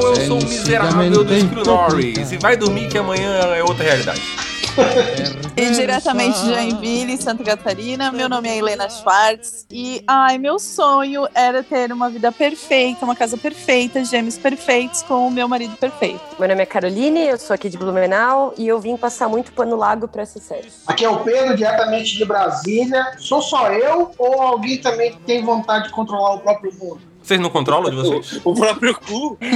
Eu sou o miserável do Screw Norris. E vai dormir que amanhã é outra realidade. E diretamente de Joinville, Santa Catarina, meu nome é Helena Schwartz e ai, meu sonho era ter uma vida perfeita, uma casa perfeita, gêmeos perfeitos com o meu marido perfeito. Meu nome é Caroline, eu sou aqui de Blumenau e eu vim passar muito pano lago pra essa série. Aqui é o Pedro, diretamente de Brasília. Sou só eu ou alguém também tem vontade de controlar o próprio mundo? Vocês não controlam de vocês? O próprio cu.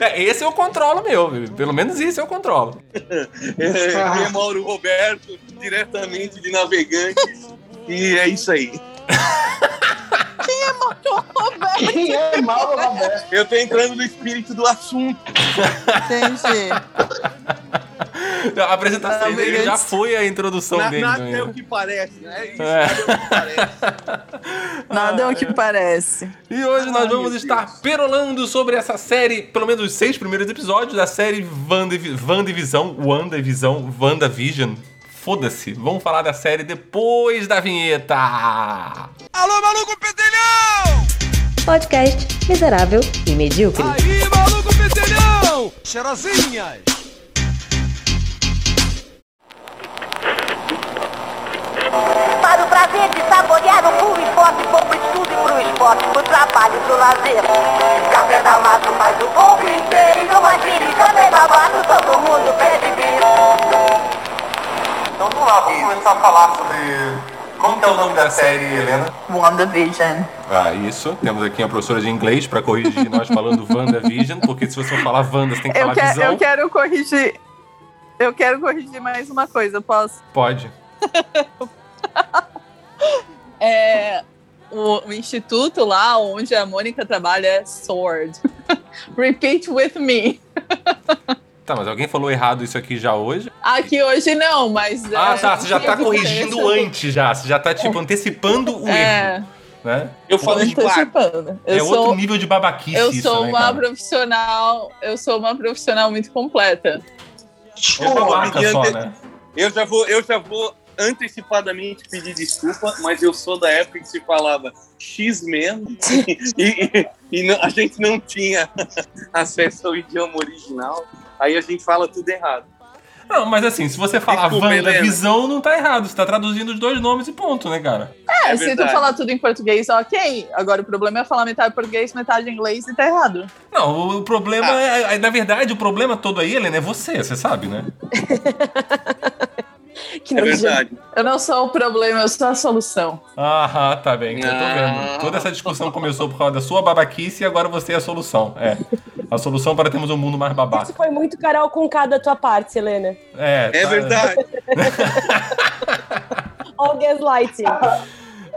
É, esse eu controlo meu, pelo menos isso eu controlo. É, é Mauro Roberto, diretamente de Navegantes. E é isso aí. Quem é Mauro Roberto? Quem é Mauro Roberto? Eu tô entrando no espírito do assunto. Entendi. A apresentação Ah, dele já foi a introdução Na- dele. nada né? é o que parece, né? Isso, É. nada é o que parece. Nada é o que parece. E hoje nós Ai, vamos estar Deus. perolando sobre essa série, pelo menos os seis primeiros episódios da série Wandavi- WandaVision, WandaVision, WandaVision. Foda-se, vamos falar da série depois da vinheta. Alô, maluco pedelhão! Podcast miserável e medíocre. Aí, maluco pedelhão! Cheirosinhas! Para o prazer de saborear o puro esporte, vou pro estudo e pro esporte, pro trabalho e pro lazer. Café da mata faz o povo inteiro, imagine café da mata, todo mundo pede vir. Então vamos lá, vamos começar a falar sobre. Como que é o nome da série, Helena? WandaVision. Ah, isso. Temos aqui uma professora de inglês pra corrigir nós falando WandaVision, porque se você for falar Wanda, você tem que Eu, falar quero- visão. eu quero corrigir. Eu quero corrigir mais uma coisa, posso? Pode. É, o, o instituto lá onde a Mônica trabalha é Sword. Repeat with me. Tá, mas alguém falou errado isso aqui já hoje? Aqui hoje não, mas. Ah, é, tá. Você já tá corrigindo diferença. antes já. Você já tá, tipo, antecipando o É, erro. Né? Eu falo de antecipando. Eu é sou, outro nível de babaquice eu isso, sou né, uma cara? profissional. Eu sou uma profissional muito completa. É babaca só, né? Eu já vou, eu já vou antecipadamente pedir desculpa, mas eu sou da época que se falava X-Men e, e- e não- a gente não tinha acesso ao idioma original. Aí a gente fala tudo errado. Não, mas assim, se você falar Desculpa, Wanda Helena. Visão, não tá errado. Você tá traduzindo os dois nomes e ponto, né, cara? É, É se tu verdade. falar tudo em português, ok. Agora o problema é falar metade português, metade inglês e tá errado. Não, o, o problema Ah. é, é- Na verdade, o problema todo aí, Helena, é você, você sabe, né? Que É nojento. verdade. Eu não sou o problema, eu sou a solução. Ah, tá bem. Eu tô Ah. vendo. Toda essa discussão começou por causa da sua babaquice e agora você é a solução. É. A solução para termos um mundo mais Isso babaca. foi muito Carol com K da tua parte, Helena. É, É tá- verdade. All gaslighting.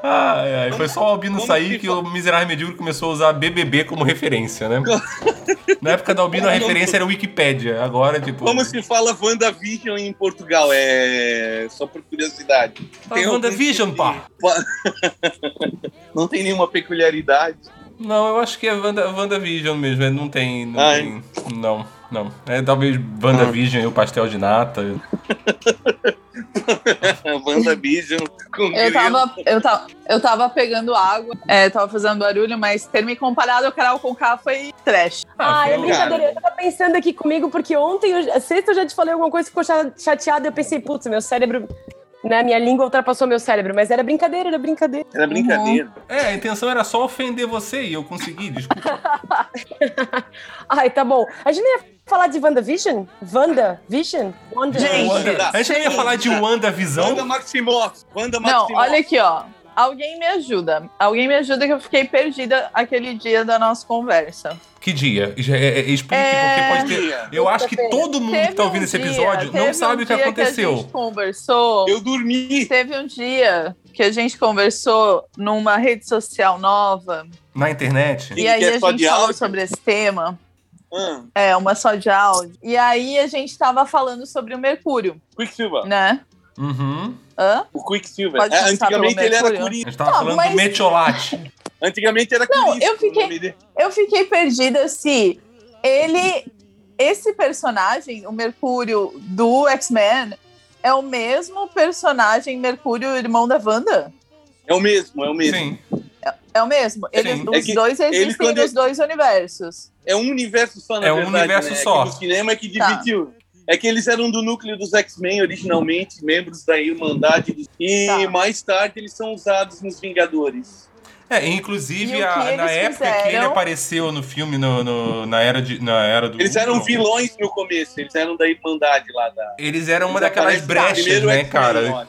Ai, ai, foi só o Albino Como sair que que o miserável medíocre começou a usar BBB como referência, né? Na época da Albino a referência era Wikipédia. Agora, tipo. Como se fala WandaVision em Portugal? É só por curiosidade. Ah, WandaVision, pá. Não tem nenhuma peculiaridade. Não, eu acho que é Wanda, WandaVision mesmo. é, Não tem. Não, Ai. tem, não, não. É talvez WandaVision e o pastel de nata. WandaVision com Eu grilo. tava, eu tava, eu tava pegando água, é, tava fazendo barulho, mas ter me comparado ao Carol com K foi trash. Ah, é foi- brincadeira. Eu tava pensando aqui comigo, porque ontem, eu, sexta eu já te falei alguma coisa que ficou cha- chateada. Eu pensei, putz, meu cérebro. Né, minha língua ultrapassou meu cérebro, mas era brincadeira, era brincadeira. Era brincadeira. É, a intenção era só ofender você e eu consegui, desculpa. Ai, tá bom. A gente não ia falar de WandaVision? WandaVision? Wanda Gente, Wanda- a gente não ia falar de WandaVisão? Wanda Maximoff. Wanda Não, Maximoff. olha aqui, ó. Alguém me ajuda. Alguém me ajuda que eu fiquei perdida aquele dia da nossa conversa. Que dia? É- é- Explique, É. porque pode ter. Eu acho que todo mundo que tá ouvindo um esse dia- episódio não teve sabe um o que dia aconteceu. a gente conversou. Eu dormi. Teve um dia que a gente conversou numa rede social nova. Na internet? E aí que é a gente falou sobre esse tema. Ah, É, uma só de áudio. E aí a gente tava falando sobre o Mercúrio, Quicksilver. né? Uhum. Hã? O Quicksilver. É, antigamente ele era Mercúrio? A Coringa. gente tava Não, falando mas- do Metiolate. Antigamente era Não, Coringa. eu fiquei-. Eu fiquei perdida se ele. Esse personagem, o Mercúrio do X-Men, é o mesmo personagem Mercúrio, irmão da Wanda? É o mesmo, é o mesmo. Sim. É o mesmo? Eles, Sim. os É que dois existem ele, nos dois universos. É um universo só, na É um verdade. universo né? só. É que no cinema é que Tá. É que eles eram do núcleo dos X-Men originalmente, membros da Irmandade. dos- E Tá. mais tarde eles são usados nos Vingadores. É, inclusive, a- na época que ele fizeram? apareceu no filme, no, no- na, era de, na era do. Eles eram vilões no começo, eles eram da Irmandade lá da. Eles eram uma Eles daquelas brechas, né, cara?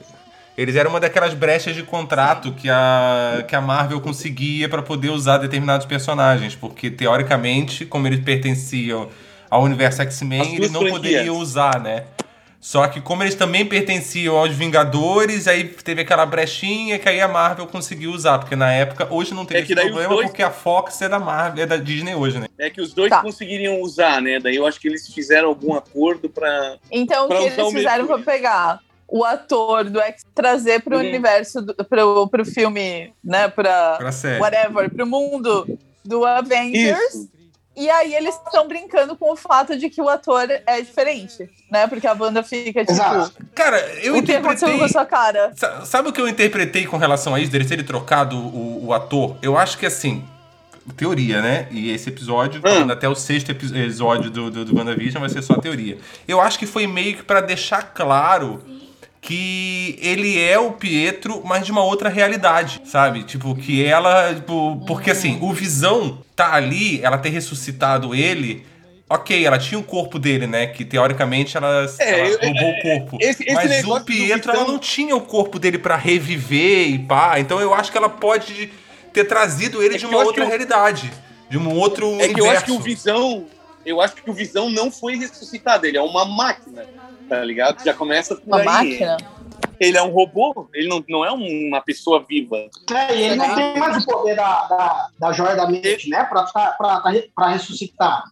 Eles eram uma daquelas brechas de contrato que a, que a Marvel conseguia pra poder usar determinados personagens, porque teoricamente, como eles pertenciam ao universo X-Men, eles não franquias. poderiam usar, né? Só que como eles também pertenciam aos Vingadores, aí teve aquela brechinha que aí a Marvel conseguiu usar, porque na época, hoje não tem É que problema, dois- porque a Fox é da Marvel, é da Disney hoje, né? É que os dois Tá. conseguiriam usar, né? Daí eu acho que eles fizeram algum acordo pra. Então, o Pra que usar eles o fizeram foi pegar o ator do X, trazer pro Uhum. universo, do, pro, pro filme, né? Pra Pra série. whatever, pro mundo do Avengers. Isso. E aí eles estão brincando com o fato de que o ator é diferente, né? Porque a banda fica tipo. Exato. Cara, eu o que interpretei... com a sua cara? Sa- Sabe o que eu interpretei com relação a isso, dele terem trocado o, o ator? Eu acho que assim, teoria, né? E esse episódio, Hum. até o sexto epi- episódio do, do, do WandaVision, vai ser só teoria. Eu acho que foi meio que pra deixar claro que ele é o Pietro, mas de uma outra realidade, sabe? Tipo, que ela. Tipo, porque assim, o Visão tá ali, ela ter ressuscitado ele. Ok, ela tinha o corpo dele, né? Que teoricamente ela, É, ela roubou o corpo. esse- esse mas o Pietro, ela Visão- não tinha o corpo dele pra reviver e pá. Então eu acho que ela pode ter trazido ele É de uma outra eu- realidade. De um outro É universo. que eu acho que o Visão. Eu acho que o Visão não foi ressuscitado, ele é uma máquina. Tá ligado? Já começa por Uma aí. máquina? Ele é um robô, ele não, não é uma pessoa viva. É, e ele não tem mais o poder da, da, da joia da mente, né? Pra, pra, pra, pra ressuscitar.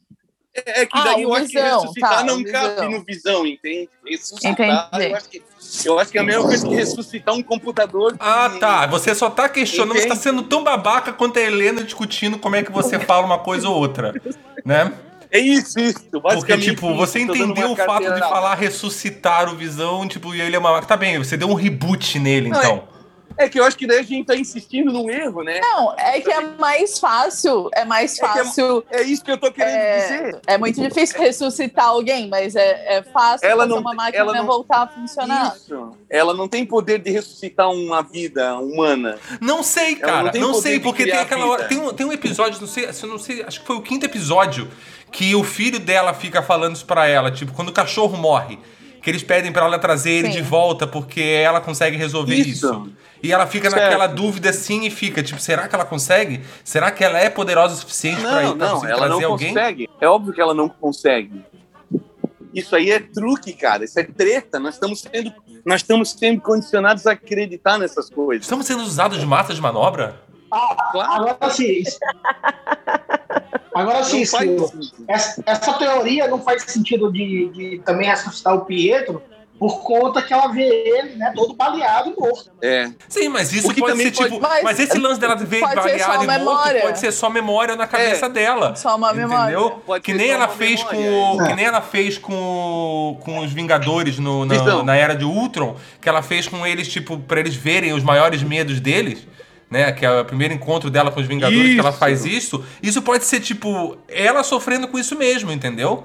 É, é que Ah, daí o eu acho que ressuscitar tá, não cabe Visão. no visão, entende? Ressuscitar, Entendi. eu acho que. Eu acho que é a mesma coisa que ressuscitar um computador. Ah, tá. Você só tá questionando, você tá Entende? sendo tão babaca quanto a Helena discutindo como é que você fala uma coisa ou outra. Né? É isso, isso. Porque, tipo, isso. você entendeu o fato de falar ressuscitar o Visão, tipo, e ele é uma. Tá bem, você deu um reboot nele, Não, então. É que eu acho que daí a gente tá insistindo num erro, né? Não, é que é mais fácil. É mais É é- fácil. É isso que eu tô querendo É, dizer. é muito difícil ressuscitar alguém, mas é, é fácil Ela fazer não- uma máquina ela não- voltar a funcionar. Isso. Ela não tem poder de ressuscitar uma vida humana. Não sei, Ela cara. não tem Não, poder sei, de porque tem aquela hora. Tem um, tem um episódio, não sei, se não sei, acho que foi o quinto episódio, que o filho dela fica falando isso pra ela, tipo, quando o cachorro morre. Que eles pedem pra ela trazer ele Sim. de volta porque ela consegue resolver isso. Isso. E ela fica Certo. naquela dúvida assim e fica, tipo, será que ela consegue? Será que ela é poderosa o suficiente pra, Não, pra não, ela trazer não alguém? consegue. É óbvio que ela não consegue. Isso aí é truque, cara. Isso é treta. Nós estamos sendo, nós estamos sendo condicionados a acreditar nessas coisas. Estamos sendo usados de massa de manobra? Claro. Agora sim. Agora sim. Essa, essa teoria não faz sentido de, de também ressuscitar o Pietro por conta que ela vê ele, né, todo baleado e morto. É. Sim, mas isso pode também ser pode- tipo. Mas, Mas esse lance dela ver ser só baleado e morto memória. pode ser só memória na cabeça dela. Só uma memória. Entendeu? Pode que nem ela fez memória, com é. que nem ela fez com, com os Vingadores no, na, na era de Ultron, que ela fez com eles tipo pra eles verem os maiores medos deles. Né, que é o primeiro encontro dela com os Vingadores, que ela Isso. faz isso. Isso pode ser, tipo, ela sofrendo com isso mesmo, entendeu?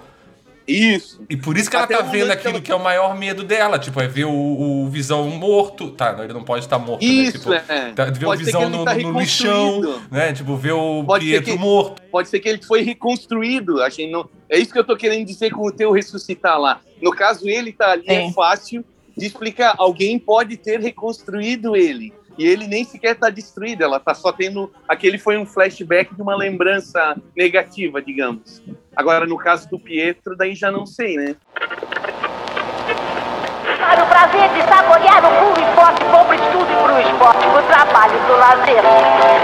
Isso. E por isso que Até ela tá o vendo momento que aquilo ela- que é o maior medo dela. Tipo, é ver o, o Visão morto. Tá, não, ele não pode estar morto, né? Isso, Tipo, é. tá- ver o Pode ser Visão que ele no, tá no lixão, reconstruído. né? Tipo, ver o Pode Pietro que- morto. Pode ser que ele foi reconstruído. A gente não... É isso que eu tô querendo dizer com o teu ressuscitar lá. No caso, ele tá ali, é Sim. fácil de explicar. Alguém pode ter reconstruído ele. E ele nem sequer tá destruído. Ela tá só tendo. Aquele foi um flashback de uma lembrança negativa, digamos. Agora, no caso do Pietro, daí já não sei, né? Para o prazer de saborear o puro esporte, bom pro estudo e pro esporte, pro trabalho e pro lazer.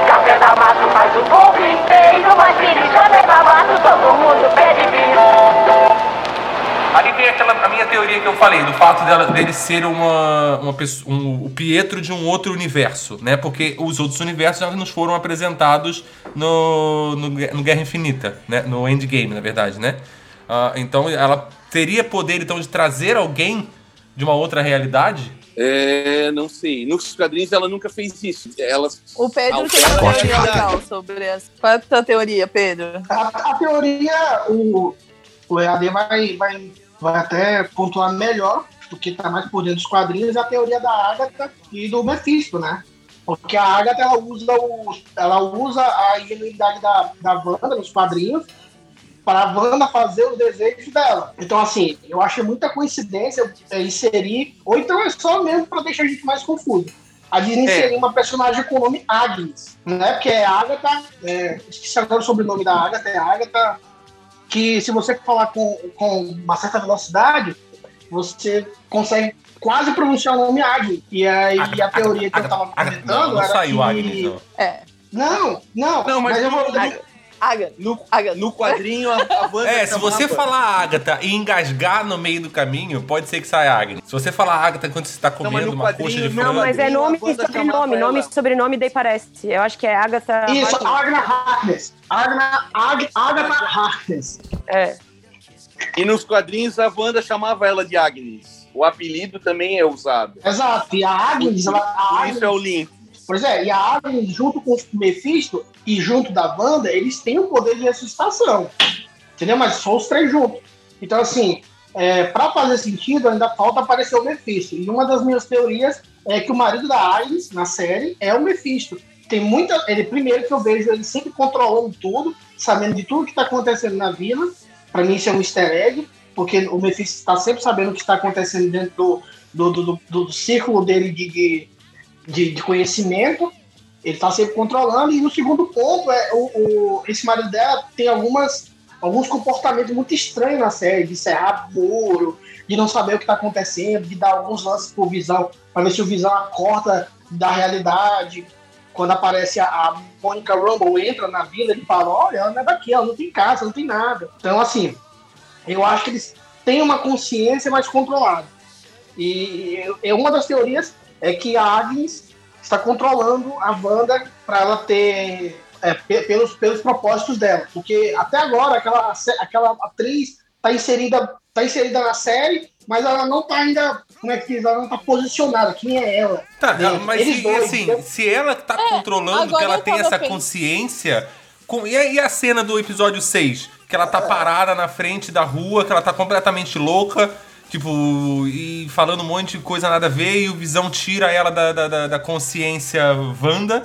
Café da Mato faz o povo inteiro, mas filho, café da Mato todo mundo pede vir. Ali tem aquela, a minha teoria que eu falei, do fato dela, dele ser uma, uma pessoa, um, o Pietro de um outro universo, né? Porque os outros universos já nos foram apresentados no, no, no Guerra Infinita, né? No Endgame, na verdade, né? Ah, então ela teria poder então de trazer alguém de uma outra realidade? É, não sei. Nos quadrinhos ela nunca fez isso. Ela O Pedro tem uma teoria legal sobre essa. Qual é a tua teoria, Pedro? A, a teoria, o, o EAD vai, vai, vai até pontuar melhor, porque tá mais por dentro dos quadrinhos, a teoria da Agatha e do Mephisto, né? Porque a Agatha, ela usa, o, ela usa a ingenuidade da, da Wanda nos quadrinhos para a Wanda fazer os desejos dela. Então, assim, eu achei muita coincidência é, inserir, ou então é só mesmo para deixar a gente mais confuso. A Disney É. inserir uma personagem com o nome Agnes, né? Porque é Agatha, é, esqueci agora o sobrenome da Agatha, é Agatha, que se você falar com, com uma certa velocidade, você consegue quase pronunciar o nome Agnes. E aí a teoria que eu tava comentando não, não era saiu que... Agnes, não. É. Não, não, Não, mas eu vou... Agatha. Agatha. No, Agatha. no quadrinho, a, a Wanda É, se você chamava- falar Agatha e engasgar no meio do caminho, pode ser que saia Agnes. Se você falar Agatha quando você tá mas comendo uma coxa de frango... Não, mas é nome e sobrenome. chamava Nome e sobrenome daí parece. Eu acho que é Agatha. Isso. Agna Harkness. Agna, Ag, Agatha Harkness. É. E nos quadrinhos a Wanda chamava ela de Agnes. O apelido também é usado. Exato, e a Agnes, ela, a Agnes isso é o link. Pois é, e a Agnes, junto com o Mephisto e junto da Wanda, eles têm o poder de ressuscitação. Entendeu? Mas só os três juntos. Então, assim, é, para fazer sentido, ainda falta aparecer o Mephisto. E uma das minhas teorias é que o marido da Agnes, na série, é o Mephisto. Tem muita. Ele, primeiro que eu vejo ele sempre controlando tudo, sabendo de tudo que está acontecendo na vila. Para mim, isso é um easter egg, porque o Mephisto está sempre sabendo o que está acontecendo dentro do, do, do, do- do círculo dele de, de, de, de conhecimento. Ele está sempre controlando. E o segundo ponto é o, o- esse marido dela tem algumas, alguns comportamentos muito estranhos na série, de serrar muro, de não saber o que está acontecendo, de dar alguns lances pro Visão, para ver se o Visão acorda da realidade. Quando aparece a, a Monica Rumble entra na vila, ele fala: Olha, ela não é daqui, ela não tem casa, não tem nada. Então, assim, eu acho que eles têm uma consciência mais controlada. E eu- uma das teorias é que a Agnes está controlando a Wanda para ela ter é, pe- pelos, pelos propósitos dela. Porque até agora aquela, aquela atriz está inserida, tá inserida na série, mas ela não está ainda, como é que diz, ela não está posicionada. Quem é ela? Tá, Dentro. mas Eles se, dois, assim, então- se ela tá controlando, que ela tem essa pensando. consciência. com- e, a, e a cena do episódio 6? Que ela tá parada na frente da rua, que ela tá completamente louca, tipo, e falando um monte de coisa nada a ver, e o Visão tira ela da, da, da- consciência Wanda,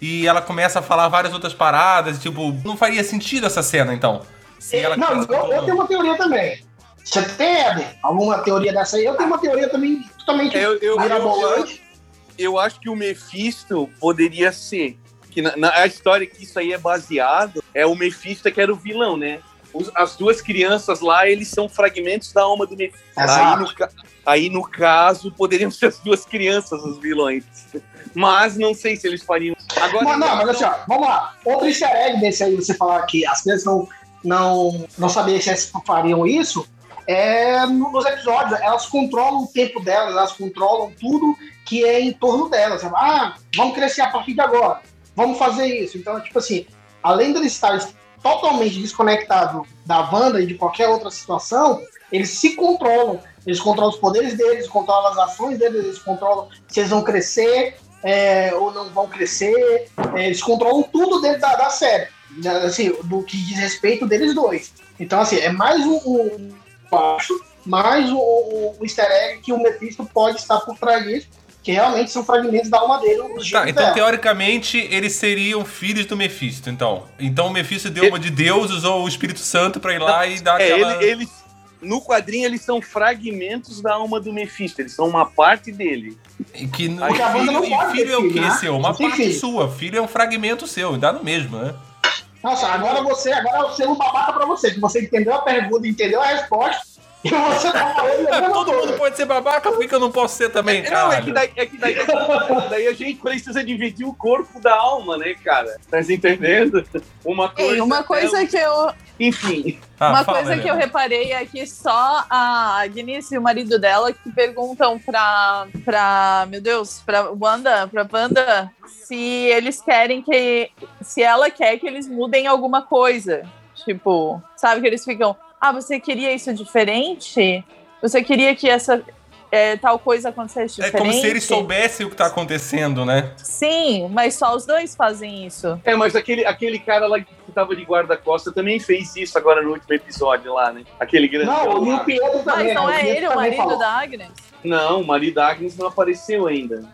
e ela começa a falar várias outras paradas, tipo, não faria sentido essa cena, então. Se ela não, eu, eu tenho uma teoria também. Você tem, Eder, alguma teoria dessa aí? Eu tenho uma teoria também totalmente Eu, eu, eu, mirabolante. eu acho que o Mephisto poderia ser. Que na, na- a história que isso aí é baseado é o Mephisto que era o vilão, né? Os- as duas crianças lá, eles são fragmentos da alma do Mephisto. Aí no, aí, no caso, poderiam ser as duas crianças os vilões. Mas não sei se eles fariam. Agora, Mas, não, mas assim, ó, vamos lá. Outro easter egg desse aí, você falar que as crianças não, não, não sabiam se elas fariam isso, é no- nos episódios, elas controlam o tempo delas, elas controlam tudo que é em torno delas. Ah, vamos crescer a partir de agora, vamos fazer isso. Então, tipo assim, além deles estarem totalmente desconectados da Wanda e de qualquer outra situação, eles se controlam. Eles controlam os poderes deles, controlam as ações deles, eles controlam se eles vão crescer, é, ou não vão crescer. É, eles controlam tudo dentro da, da série, né, assim, do que diz respeito deles dois. Então, assim, é mais um, um mais um, um easter egg que o Mephisto pode estar por trás disso, que realmente são fragmentos da alma dele. Os Tá, então dela. teoricamente eles seriam filhos do Mephisto, então. Então o Mephisto deu uma de Deus, usou o Espírito Santo pra ir lá e dar É, aquela... ele- eles. No quadrinho, eles são fragmentos da alma do Mephisto. Eles são uma parte dele. E que no, filho, não pode filho é o quê, né? seu? Uma tem parte filho. sua. Filho é um fragmento seu, dá no mesmo, né? Nossa, agora você, agora eu sei um babaca pra você, que você entendeu a pergunta, entendeu a resposta, Mesma Todo mundo pode ser babaca, por que eu não posso ser também, É, não, é que, daí, é que daí, daí a gente precisa dividir o corpo da alma, né, cara? Tá entendendo? Uma coisa. Ei, uma é coisa que eu, Enfim. Ah, uma fala, coisa que eu reparei é que só a Agnes e o marido dela que perguntam pra, pra meu Deus, pra Wanda, pra Wanda, se eles querem que, se ela quer que eles mudem alguma coisa. Tipo, sabe que eles ficam, ah, você queria isso diferente? Você queria que essa é, tal coisa acontecesse É diferente? como se eles soubessem o que tá acontecendo, né? Sim, mas só os dois fazem isso. É, mas aquele, aquele cara lá que tava de guarda-costa também fez isso agora no último episódio lá, né? Aquele grande. Não, e o Pietro também. Mas não é ele o marido falou. da Agnes? Não, o marido da Agnes não apareceu ainda.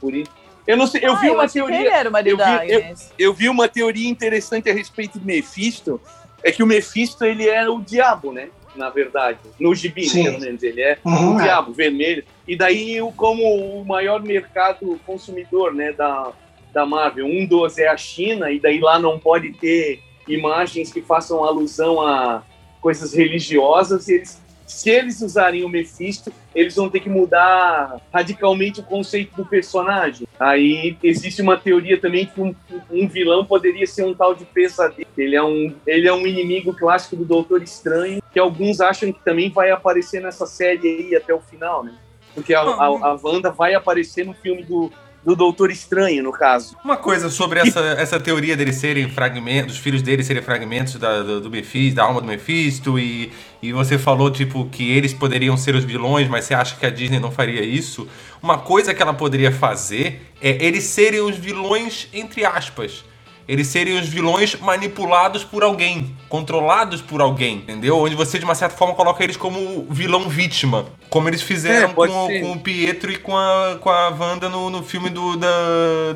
Por isso. Eu não sei, eu Ah, vi uma achei que teoria. ele era o marido eu da vi- eu- Agnes. eu vi uma teoria interessante a respeito do Mephisto, é que o Mephisto ele era o diabo, né? Na verdade, no gibi, Sim. pelo menos, ele é Uhum, o é. diabo vermelho. E daí, como o maior mercado consumidor, né, da, da Marvel, um dos é a China, e daí lá não pode ter imagens que façam alusão a coisas religiosas, e eles se eles usarem o Mephisto, eles vão ter que mudar radicalmente o conceito do personagem. Aí existe uma teoria também que um, um vilão poderia ser um tal de pesadelo. Ele é um, ele é um inimigo clássico do Doutor Estranho, que alguns acham que também vai aparecer nessa série aí até o final, né? Porque a, a, a Wanda vai aparecer no filme do, do Doutor Estranho, no caso. Uma coisa sobre essa, essa teoria deles serem fragmentos, dos filhos deles serem fragmentos da, do, do Mephisto, da alma do Mephisto, e, e você falou, tipo, que eles poderiam ser os vilões, mas você acha que a Disney não faria isso. Uma coisa que ela poderia fazer é eles serem os vilões, entre aspas. Eles serem os vilões manipulados por alguém, controlados por alguém, entendeu? Onde você, de uma certa forma, coloca eles como vilão vítima. Como eles fizeram É, com, com o Pietro e com a, com a Wanda no, no filme do, da,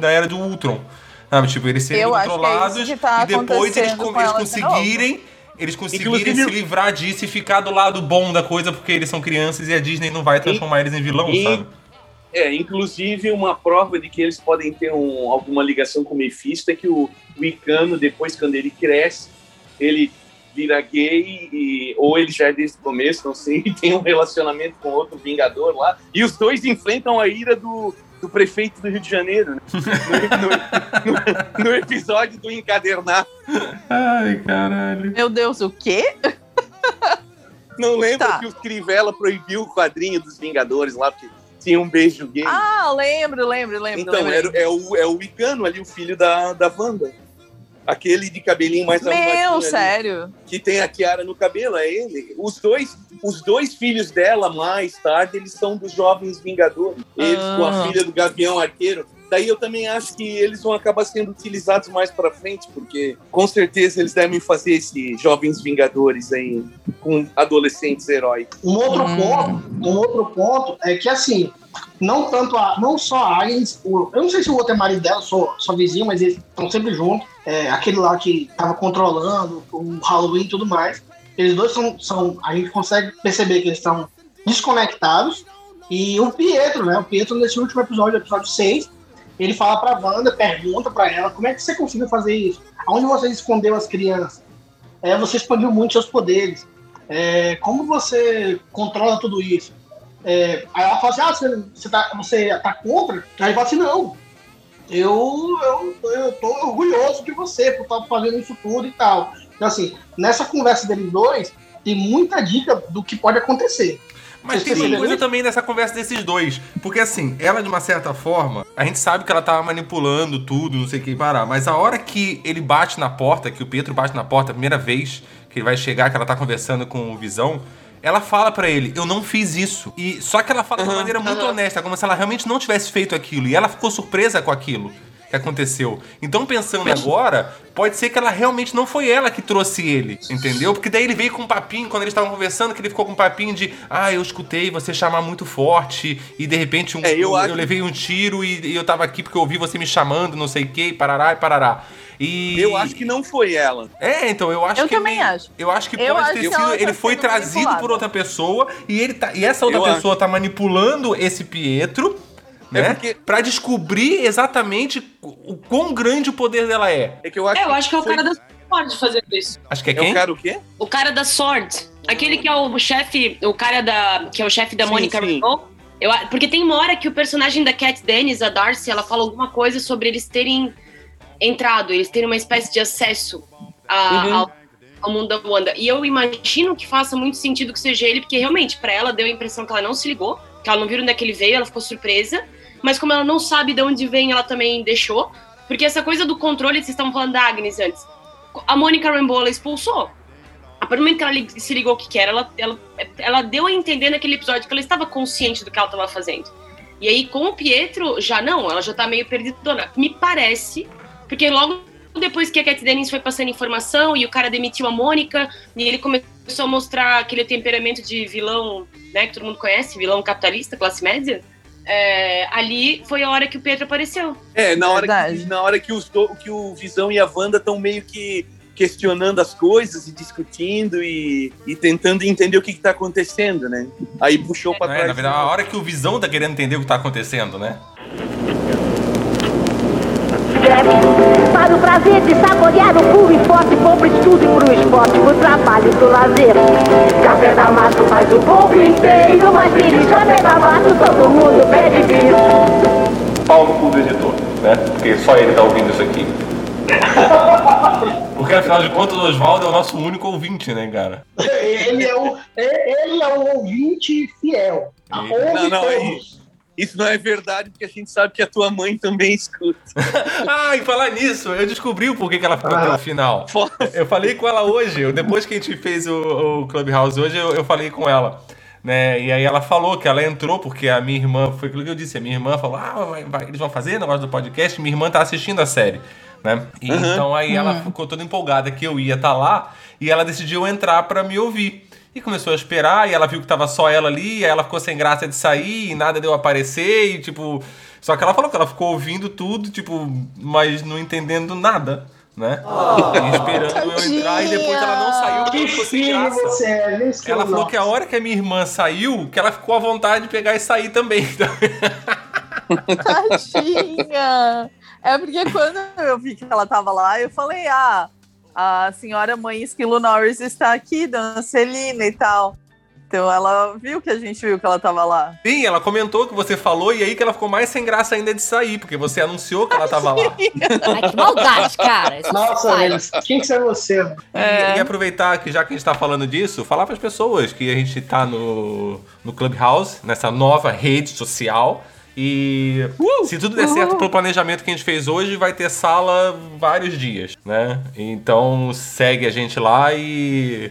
da Era do Ultron. Sabe, tipo, eles serem é controlados que tá e depois eles, com- eles conseguirem. Eles conseguirem Inclusive- se livrar disso e ficar do lado bom da coisa porque eles são crianças e a Disney não vai transformar eles em vilão, e- sabe? É, inclusive uma prova de que eles podem ter um- alguma ligação com o Mephisto é que o, o Icano, depois, quando ele cresce, ele vira gay, e, ou ele já é desde o começo, não sei, e tem um relacionamento com outro Vingador lá, e os dois enfrentam a ira do, do prefeito do Rio de Janeiro, né? no, no- no- no episódio do Encadernado. Ai, caralho. Meu Deus, o quê? Não lembra Tá. que o Crivella proibiu o quadrinho dos Vingadores lá, porque tinha um beijo gay? Ah, lembro, lembro, lembro. Então, lembro. era, é, o, é o Icano ali, o filho da, da Wanda. Aquele de cabelinho mais Meu, ali, sério. que tem a Kiara no cabelo, é ele. Os dois, os dois filhos dela, mais tarde, eles são dos Jovens Vingadores. Eles com a Ah. filha do Gavião Arqueiro. Daí eu também acho que eles vão acabar sendo utilizados mais pra frente, porque com certeza eles devem fazer esse Jovens Vingadores aí com adolescentes heróis. Um outro Hum. ponto, um outro ponto é que assim, não tanto a, não só a Agnes, o- eu não sei se o outro é marido dela, sou, sou vizinho, mas eles estão sempre juntos. É, aquele lá que tava controlando o Halloween e tudo mais. Eles dois são, são, a gente consegue perceber que eles estão desconectados. E o Pietro, né? O Pietro nesse último episódio, episódio 6, ele fala pra Wanda, pergunta pra ela, como é que você conseguiu fazer isso? Aonde você escondeu as crianças? É, você expandiu muito seus poderes. É, como você controla tudo isso? É, aí ela fala assim, ah, você, você, tá, você tá contra? Aí ele fala assim, não, eu, eu, eu tô orgulhoso de você por estar fazendo isso tudo e tal. Então, assim, nessa conversa deles dois, tem muita dica do que pode acontecer. Mas Vocês tem uma coisa também nessa conversa desses dois. Porque assim, ela de uma certa forma, a gente sabe que ela tava manipulando tudo, não sei o que parar. Mas a hora que ele bate na porta, que o Pietro bate na porta a primeira vez, que ele vai chegar, que ela tá conversando com o Visão, ela fala pra ele, eu não fiz isso. E só que ela fala de uma maneira muito honesta, como se ela realmente não tivesse feito aquilo. E ela ficou surpresa com aquilo que aconteceu. Então, pensando agora, pode ser que ela realmente não foi ela que trouxe ele, entendeu? Porque daí ele veio com um papinho, quando eles estavam conversando, que ele ficou com um papinho de ah, eu escutei você chamar muito forte, e de repente um- É, eu eu, acho- levei um tiro e, e eu tava aqui porque eu ouvi você me chamando, não sei o que, e parará e parará. E... Eu acho que não foi ela. É, então, eu acho Eu que. também ele- acho. Eu acho que Eu pode acho ter que sido. tá Ele foi trazido manipulada. por outra pessoa e, ele tá, e essa outra Eu pessoa tá manipulando esse Pietro. É Né? porque- Pra descobrir exatamente o quão grande o poder dela é. É que eu acho, Eu acho que é o foi- cara das Sword fazendo isso. Acho que é É quem? o cara o quê? O cara da Sword. Aquele que é o chefe, o cara da. que é o chefe da Sim, Monica. Rambeau. Eu, a- porque tem uma hora que o personagem da Cat Dennis, a Darcy, ela fala alguma coisa sobre eles terem entrado, eles terem uma espécie de acesso a- Uhum. ao, ao mundo da Wanda. E eu imagino que faça muito sentido que seja ele, porque realmente, pra ela deu a impressão que ela não se ligou, que ela não viu onde é que ele veio, ela ficou surpresa. Mas como ela não sabe de onde vem, ela também deixou. Porque essa coisa do controle, vocês estavam falando da Agnes antes. A Mônica Rambeau, ela expulsou. A partir do momento que ela se ligou o que era, ela, ela, ela deu a entender naquele episódio que ela estava consciente do que ela estava fazendo. E aí, com o Pietro, já não, ela já tá meio perdidona. Me parece, porque logo depois que a Cat Dennings foi passando informação e o cara demitiu a Mônica, e ele começou a mostrar aquele temperamento de vilão, né, que todo mundo conhece, vilão capitalista, classe média, é, ali foi a hora que o Pietro apareceu. É, na hora, que, na hora que, os do- que o Visão e a Wanda estão meio que questionando as coisas e discutindo e, e tentando entender o que, está acontecendo, né? Aí puxou pra É, trás. na verdade, a hora que o Visão tá querendo entender o que tá acontecendo, né? Para o prazer de saborear o puro e forte, bom pro estudo e pro esporte, pro trabalho e pro lazer. Café da massa faz o povo inteiro, mas filho, café da massa todo mundo pede vir. Pau no cu do editor, né? Porque só ele tá ouvindo isso aqui. Porque afinal de contas, o Oswaldo é o nosso único ouvinte, né, cara? Ele é o, ele é o ouvinte fiel. Ele- Não, não, é todos. Isso não é verdade, porque a gente sabe que a tua mãe também escuta. Ah, e falar nisso, eu descobri o porquê que ela ficou até o final. Fo- Eu falei com ela hoje, depois que a gente fez o, o Clubhouse hoje, eu, eu falei com ela. Né? E aí ela falou que ela entrou porque a minha irmã, foi aquilo que eu disse, a minha irmã falou, ah, vai- vai- eles vão fazer negócio do podcast, minha irmã tá assistindo a série, né? E Então aí ela ficou toda empolgada que eu ia estar lá e ela decidiu entrar pra me ouvir. E começou a esperar, e ela viu que tava só ela ali, e aí ela ficou sem graça de sair, e nada deu aparecer, e tipo. Só que ela falou que ela ficou ouvindo tudo, tipo, mas não entendendo nada, né? E esperando eu entrar, e depois ela não saiu porque Que ela ficou sem graça. você é, Esquilo? Ela falou que a hora que a minha irmã saiu, que ela ficou à vontade de pegar e sair também. Tadinha! É porque quando eu vi que ela tava lá, eu falei, ah, a senhora mãe Esquilo Norris está aqui, dona Celina e tal. Então ela viu que a gente viu que ela tava lá. Sim, ela comentou que você falou, e aí que ela ficou mais sem graça ainda de sair, porque você anunciou que ela tava lá. Ai, que maldade, cara. Isso Nossa, velho, quem que é você? mano? E, e aproveitar que já que a gente tá falando disso, falar para as pessoas que a gente tá no, no Clubhouse, nessa nova rede social. E se tudo der certo pelo planejamento que a gente fez hoje, vai ter sala vários dias, né? Então segue a gente lá e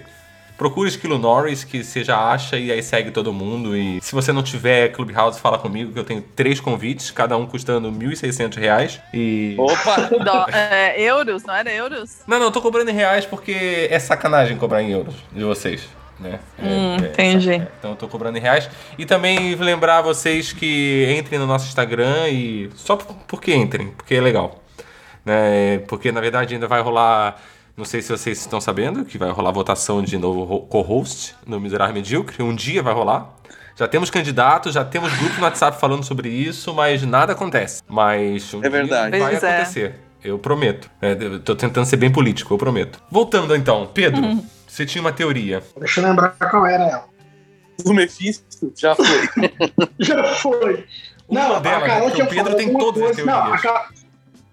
procura Esquilo Norris, que você já acha, e aí segue todo mundo. E se você não tiver Clubhouse, fala comigo, que eu tenho três convites, cada um custando 1.600 reais. E. Opa! Dó- é, euros, não era euros? Não, não, eu tô cobrando em reais porque é sacanagem cobrar em euros de vocês. Né? É- Hum, é- entendi. é, então eu tô cobrando em reais. E também lembrar vocês que entrem no nosso Instagram e. Só por- porque entrem, porque é legal. Né? Porque na verdade ainda vai rolar. Não sei se vocês estão sabendo que vai rolar votação de novo co-host no Miserável Medíocre. Um dia vai rolar. Já temos candidatos, já temos grupo no WhatsApp falando sobre isso, mas nada acontece. Mas um É verdade. dia vai Pois é. acontecer. Eu prometo. É, eu tô tentando ser bem político, eu prometo. Voltando então, Pedro, Uhum. você tinha uma teoria. Deixa eu lembrar qual era ela. O Mephisto já foi. Já foi. Uma não, delas, a Carol né? Tinha o Pedro tem todas as coisa. Não, a teorias. Ca-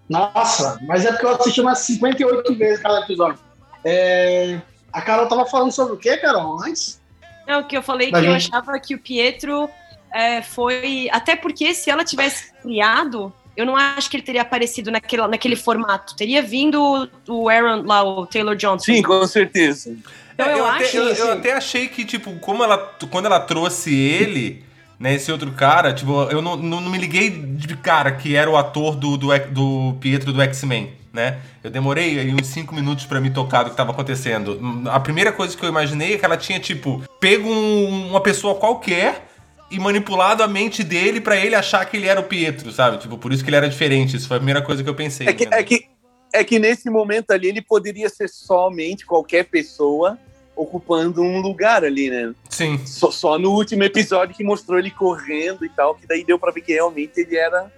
Nossa, mas é porque eu assisti umas 58 vezes cada episódio. É, A Carol tava falando sobre o quê, Carol, antes? É o que eu falei que Da eu gente. achava que o Pietro é, foi. Até porque se ela tivesse criado, eu não acho que ele teria aparecido naquele, naquele formato. Teria vindo o Aaron lá, o Taylor Johnson. Sim, com certeza. Então É, eu, até, acho. eu, eu assim- até achei que, tipo, como ela, quando ela trouxe ele, né, esse outro cara, tipo, eu não, não, não me liguei de cara que era o ator do, do, do Pietro do X-Men, né? Eu demorei aí uns 5 minutos pra me tocar do que tava acontecendo. A primeira coisa que eu imaginei é que ela tinha, tipo, pego um- uma pessoa qualquer e manipulado a mente dele pra ele achar que ele era o Pietro, sabe? Tipo, por isso que ele era diferente. Isso foi a primeira coisa que eu pensei. É que, né? é, que, é que nesse momento ali ele poderia ser somente qualquer pessoa ocupando um lugar ali, né? Sim. Só, só no último episódio que mostrou ele correndo e tal, que daí deu pra ver que realmente ele era.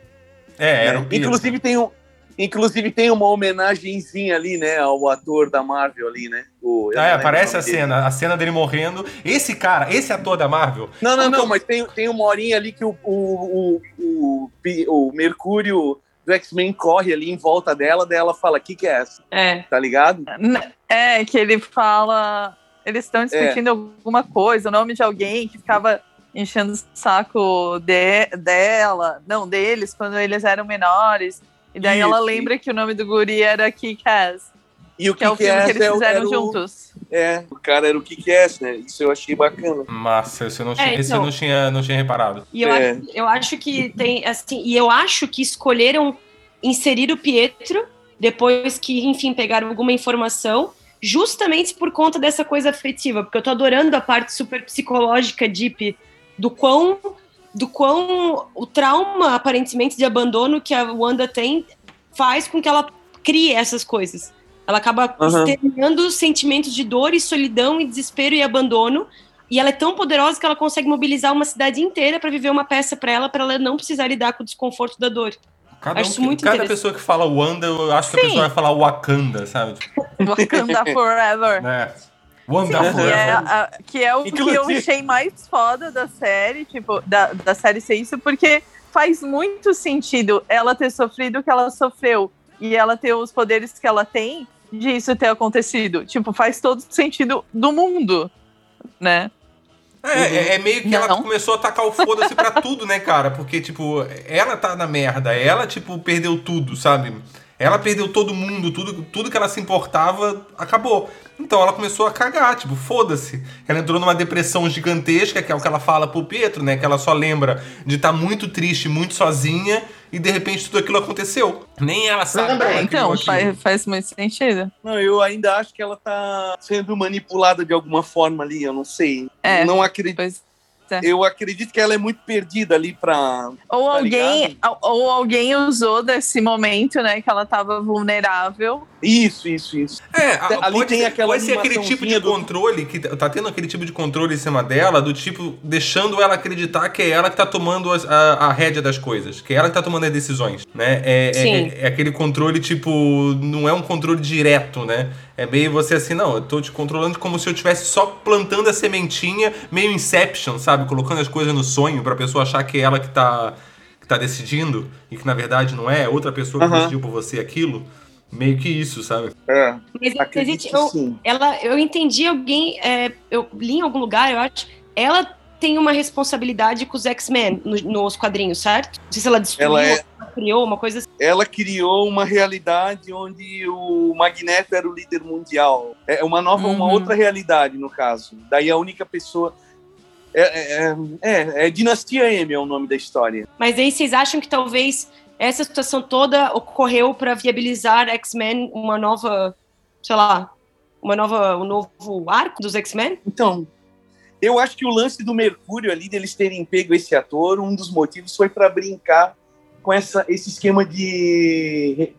É, era né? o Pietro. Inclusive tem um. Inclusive tem uma homenagenzinha ali, né, ao ator da Marvel ali, né? O, Ah, é, aparece o a dele. cena, a cena dele morrendo. Esse cara, esse ator da Marvel, Não, não, Como não, mas tem, tem uma horinha ali que o, o, o, o, o Mercúrio do X-Men corre ali em volta dela, daí ela fala, que que é essa? É. Tá ligado? É, que ele fala. Eles estão discutindo alguma coisa, o nome de alguém que ficava enchendo o saco de- dela, não, deles, quando eles eram menores. E daí Isso. ela lembra que o nome do guri era Kick-Ass, E o que é o que filme é que eles é o- fizeram era o- juntos. É, o cara era o que que é, né? Isso eu achei bacana. massa, esse eu não tinha, esse eu então. não tinha, não tinha reparado. E eu, É. acho, eu acho que tem, assim, e eu acho que escolheram inserir o Pietro depois que, enfim, pegaram alguma informação, justamente por conta dessa coisa afetiva, porque eu tô adorando a parte super psicológica, deep, do quão, do quão o trauma, aparentemente, de abandono que a Wanda tem faz com que ela crie essas coisas. Ela acaba exterminando sentimentos de dor e solidão e desespero e abandono, e ela é tão poderosa que ela consegue mobilizar uma cidade inteira para viver uma peça para ela, para ela não precisar lidar com o desconforto da dor. Cada, Acho um isso que- muito cada pessoa que fala Wanda, eu acho que a Sim. pessoa vai falar Wakanda, sabe? Wakanda Forever. Né? Wanda Que é, a- que é o que eu Inclusive- achei mais foda da série, tipo, da, da série ser isso, porque faz muito sentido ela ter sofrido o que ela sofreu e ela ter os poderes que ela tem de isso ter acontecido. Tipo, faz todo sentido do mundo, né? É, é, é meio que ela Não. começou a tacar o foda-se pra tudo, né, cara? Porque, tipo, ela tá na merda, ela, tipo, perdeu tudo, sabe? Ela perdeu todo mundo, tudo, tudo que ela se importava acabou. Então ela começou a cagar, tipo, foda-se. Ela entrou numa depressão gigantesca, que é o que ela fala pro Pietro, né? Que ela só lembra de estar muito triste, muito sozinha, e de repente tudo aquilo aconteceu. Nem ela sabe ela Então, faz, faz muito sentido. Não, eu ainda acho que ela tá sendo manipulada de alguma forma ali, eu não sei. É. Não acredito. Pois é. Eu acredito que ela é muito perdida ali pra. Ou Tá alguém, ou alguém usou desse momento, né, que ela tava vulnerável. Isso, isso, isso. É, a- Ali pode, tem ser, aquela pode ser aquele tipo de do- controle que tá tendo aquele tipo de controle em cima dela, do tipo, deixando ela acreditar que é ela que tá tomando as- a, a rédea das coisas, que é ela que tá tomando as decisões, né? É, é- é- é aquele controle, tipo, não é um controle direto, né? É meio você assim, não, eu tô te controlando como se eu estivesse só plantando a sementinha, meio Inception, sabe? Colocando as coisas no sonho pra pessoa achar que é ela que tá, que tá decidindo, e que na verdade não é, é outra pessoa que decidiu por você aquilo. Meio que isso, sabe? É, Mas que eu, sim. ela, eu entendi alguém, é, eu li em algum lugar, eu acho, ela tem uma responsabilidade com os X-Men no- nos quadrinhos, certo? Não sei se ela destruiu, Ela é- ela criou uma coisa assim. Ela criou uma realidade onde o Magneto era o líder mundial. É uma nova, uma Uhum. outra realidade, no caso. Daí a única pessoa. É, é, é, é Dinastia M é o nome da história. Mas aí vocês acham que talvez essa situação toda ocorreu para viabilizar X-Men uma nova, sei lá, uma nova, um novo arco dos X-Men? Então, eu acho que o lance do Mercúrio ali, deles terem pego esse ator, um dos motivos foi para brincar com essa, esse esquema de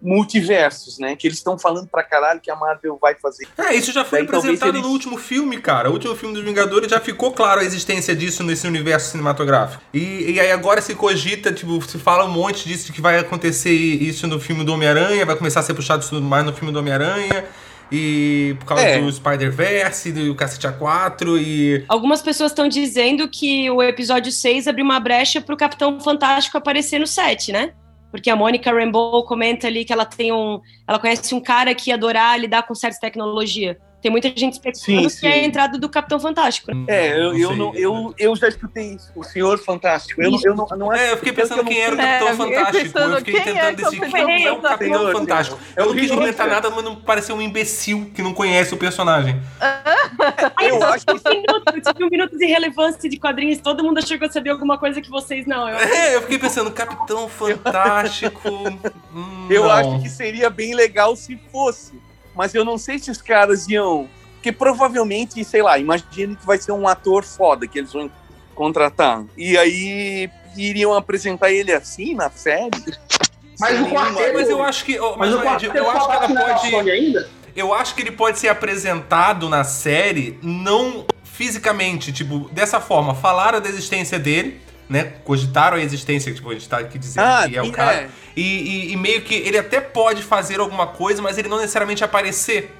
multiversos, né? Que eles estão falando pra caralho que a Marvel vai fazer. É, isso já foi Daí apresentado eles- no último filme, cara. O último filme dos Vingadores já ficou claro a existência disso nesse universo cinematográfico. E, e aí agora se cogita, tipo, se fala um monte disso que vai acontecer isso no filme do Homem-Aranha, vai começar a ser puxado isso mais no filme do Homem-Aranha. E por causa É. do Spider-Verse, do Cacete A4 e. Algumas pessoas estão dizendo que o episódio 6 abriu uma brecha pro Capitão Fantástico aparecer no set, né? Porque a Mônica Rambeau comenta ali que ela tem um. Ela conhece um cara que ia adorar lidar com certa tecnologia. Tem muita gente especulando Sim, que é a entrada do Capitão Fantástico. né? É, eu, eu, sei. não, eu, eu já escutei isso, o Senhor Fantástico. Eu, não- eu não, não É, eu fiquei pensando quem era o É, Capitão eu fiquei Fantástico. eu fiquei é tentando Capitão decidir quem é o? Capitão Senhor, Fantástico. é Eu não quis comentar nada, mas não parecer um imbecil que não conhece o personagem. Eu acho que Um minuto, eu tive um minuto de relevância de quadrinhos, todo mundo achou que eu sabia alguma coisa que vocês não. Eu... É, eu fiquei pensando, Capitão Fantástico. hum, Eu não. acho que seria bem legal se fosse. Mas eu não sei se os caras iam. Porque provavelmente, sei lá, imagina que vai ser um ator foda que eles vão contratar. E aí iriam apresentar ele assim na série. Mas Sem o quarteto- Mas eu acho que. Mas Mas, o quarteto eu acho que ela pode. Ainda? Eu acho que ele pode ser apresentado na série, não fisicamente, tipo, dessa forma. Falaram da existência dele, né? Cogitaram a existência, tipo, a gente tá aqui dizendo Ah, que é o cara. é. E, e- e meio que ele até pode fazer alguma coisa, mas ele não necessariamente aparecer.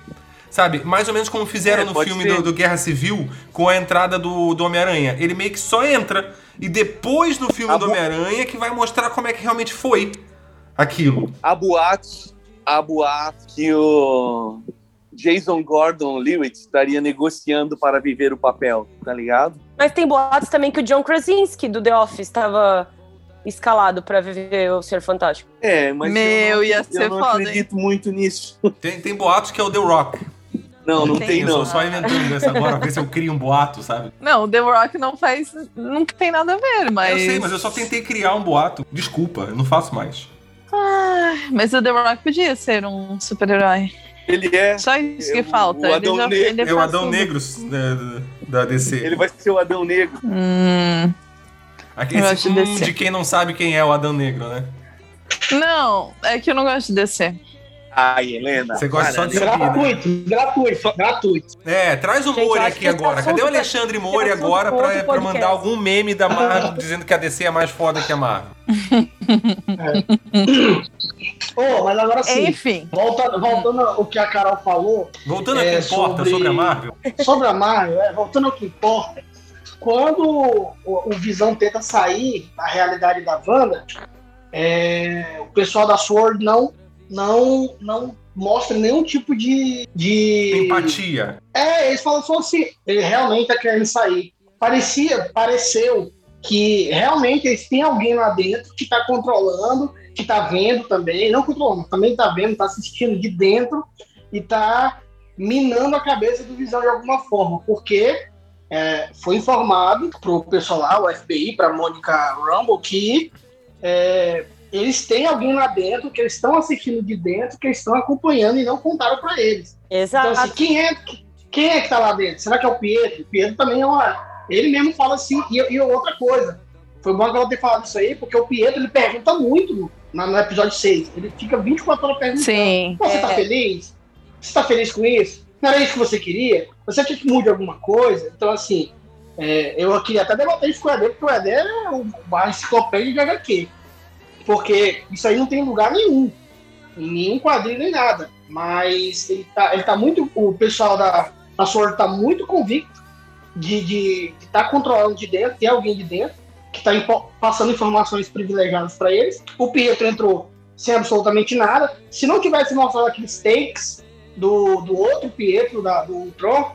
Sabe? Mais ou menos como fizeram É, no filme do, do Guerra Civil com a entrada do, do Homem-Aranha. Ele meio que só entra e depois no filme A do Homem-Aranha que vai mostrar como é que realmente foi aquilo. Há boatos, há boatos que o Jason Gordon-Levitt estaria negociando para viver o papel, tá ligado? Mas tem boatos também que o John Krasinski, do The Office, estava escalado pra viver o Ser Fantástico. É, mas Meu, eu não, ia ser eu não foda, hein? acredito muito nisso. Tem, tem boatos que é o The Rock. Não, não Tem tem, Eu não. tô só inventando isso agora, ver se eu crio um boato, sabe? Não, o The Rock não faz. Nunca tem nada a ver, mas. Eu sei, mas eu só tentei criar um boato. Desculpa, eu não faço mais. Ah, mas o The Rock podia ser um super-herói. Ele é. Só isso que É o- falta. o ele Adão já, É o Adão. Negro né, da DC. Ele vai ser o Adão Negro. Hum, Aquele Eu acho hum, DC. de quem não sabe quem é o Adão Negro, né? não, é que eu não gosto de descer. Ai, Helena. Você gosta só de subir, né? Gratuito, gratuito, gratuito. É, traz o Mori aqui agora. Cadê o assunto- Alexandre Mori agora pra pra, mandar algum meme da Marvel dizendo que a DC é mais foda que a Marvel? Ô, mas agora sim, Enfim. voltando, voltando ao que a Carol falou, Voltando ao que É, importa sobre... sobre- a Marvel, sobre a Marvel, é, voltando ao que importa, quando o, o Visão tenta sair da realidade da Wanda, é, o pessoal da Sword não, não, não mostra nenhum tipo de, de empatia. É, eles falam só assim, ele realmente tá querendo sair. Parecia, pareceu que realmente eles têm alguém lá dentro que tá controlando, que tá vendo também, não controlando, também tá vendo, tá assistindo de dentro e tá minando a cabeça do Visão de alguma forma, porque é, foi informado pro pessoal lá, o FBI, pra Mônica Rumble, que é, eles têm alguém lá dentro, que eles estão assistindo de dentro, que eles estão acompanhando e não contaram pra eles. Exato. Então, assim, quem é, quem é que tá lá dentro? Será que é o Pietro? O Pietro também é uma. Ele mesmo fala assim, e, e outra coisa. Foi bom que ela ter falado isso aí, porque o Pietro ele pergunta muito no, no episódio 6. Ele fica 24 horas perguntando. Sim. Você tá É. feliz? Você tá feliz com isso? Não era isso que você queria? Você quer que mude alguma coisa? Então, assim, é, eu queria até debater isso com o Eder, porque o Eder é uma enciclopédia de HQ. Porque isso aí não tem lugar nenhum. Em nenhum quadrinho nem nada. Mas ele tá, ele tá muito. O pessoal da, da Sword tá muito convicto de de, de tá controlando de dentro, tem alguém de dentro que está passando informações privilegiadas para eles. O Pietro entrou sem absolutamente nada. Se não tivesse mostrado aqueles takes do, do outro Pietro, da, do Ultron,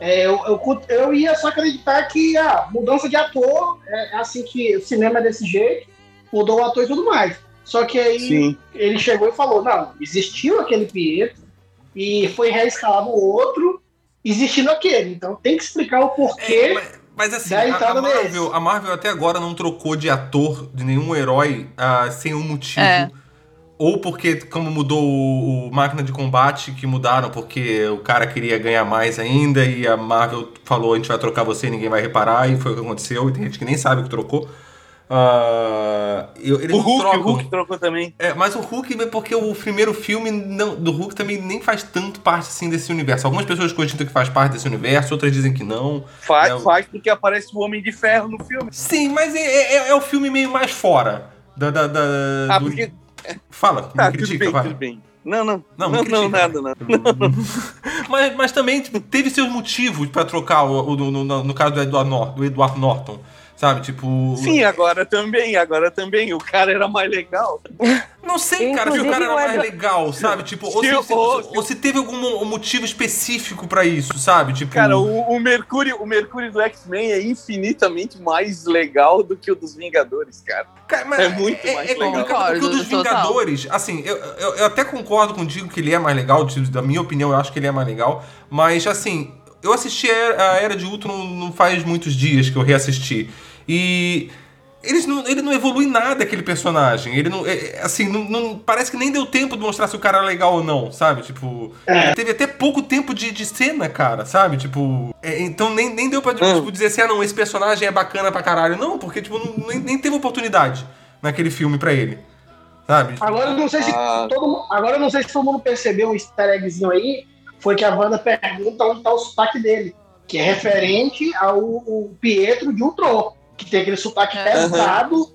é, eu, eu, eu ia só acreditar que a mudança de ator é assim que o cinema é desse jeito, mudou o ator e tudo mais. Só que aí Sim. ele chegou e falou: não, existiu aquele Pietro e foi reescalado o outro, existindo aquele. Então tem que explicar o porquê. É, mas, mas assim, da a, a Marvel, a Marvel até agora não trocou de ator de nenhum herói ah, sem um motivo. É. Ou porque, como mudou o, o Máquina de Combate, que mudaram porque o cara queria ganhar mais ainda e a Marvel falou: a gente vai trocar você e ninguém vai reparar, e foi o que aconteceu, e tem gente que nem sabe que trocou. Eu- eles O Hulk, trocam. o Hulk trocou também. É, mas o Hulk é porque o primeiro filme não- do Hulk também nem faz tanto parte assim desse universo. Algumas pessoas cogitam que faz parte desse universo, outras dizem que não. Faz, É faz porque aparece o Homem de Ferro no filme. Sim, mas é, é, é o filme meio mais fora. Da, da, da- Ah, do- porque. Fala, Tá, me tudo critica, bem, tudo bem. Não, não. Não, Não, não, critica, nada, não. mas, mas também tipo, teve seus motivos pra trocar o, o- no, no- no caso do Edward, Nor do Edward Norton. Sabe, tipo. Sim, agora também, agora também. O cara era mais legal. Não sei, cara, se o Inclusive, cara era mais legal, sabe? Tipo, ou Se se, eu- se- ou- ou se teve algum motivo específico pra isso, sabe? Tipo. Cara, o, o Mercúrio, o Mercúrio do X-Men é infinitamente mais legal do que o dos Vingadores, cara. Cara, mas É muito mais é legal. complicado porque o dos. Vingadores, assim, eu, eu, eu até concordo contigo que ele é mais legal, tipo, da minha opinião, eu acho que ele é mais legal, mas assim, eu assisti a Era de Ultron não faz muitos dias que eu reassisti. E eles não, ele não evolui nada aquele personagem. Ele não. é, é, assim, não, não- parece que nem deu tempo de mostrar se o cara é legal ou não, sabe? Tipo. Teve até pouco tempo de, de cena, cara, sabe? Tipo. é, então nem, nem deu pra Hum. tipo, dizer assim, ah, não, esse personagem é bacana pra caralho. Não, porque, tipo, não- nem, nem teve oportunidade naquele filme pra ele. Sabe? Agora eu não sei se Ah. todo mundo, agora eu não sei se todo mundo percebeu um easter eggzinho aí, foi que a Wanda pergunta onde tá o sotaque dele, que é referente ao, ao Pietro de Ultron. Que tem aquele sotaque É. pesado.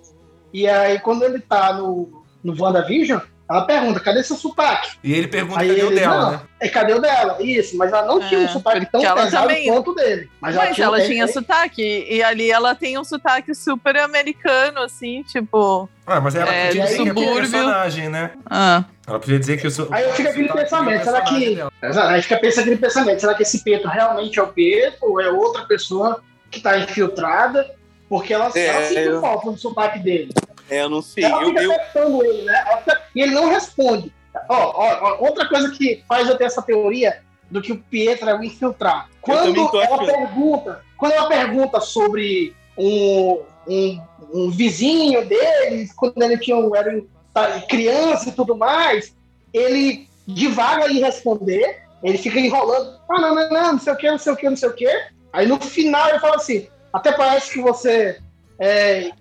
E aí, quando ele tá no, no WandaVision, ela pergunta, cadê seu sotaque? E ele pergunta Aí cadê o ele, dela, não, né? é, cadê o dela? Isso, mas ela não tinha É, um sotaque tão ela pesado também- quanto o dele. Mas, Mas ela, ela tinha, tinha um- sotaque. E ali ela tem um sotaque super americano, assim, tipo. Ah, mas ela É, podia dizer que é personagem, né? Ah. Ela podia dizer que eu sou. Aí eu fico aquele pensamento, do será que. dela. Aí fica pensando aquele pensamento, será que esse Pietro realmente é o Pietro ou é outra pessoa que tá infiltrada? Porque ela, É, ela sentiu eu- falta do sotaque dele. É, eu não sei. ela Eu, fica eu, testando ele, né? Fica- E ele não responde. Ó, ó, ó, outra coisa que faz eu ter essa teoria do que o Pietro é o infiltrado. Quando ela pergunta, quando ela pergunta sobre um, um, um vizinho dele, quando ele tinha um, era tá, criança e tudo mais, ele divaga em responder, ele fica enrolando, ah, não, não, não, não sei o que, não sei o que, não sei o que. Aí no final ele fala assim, até parece que você. é,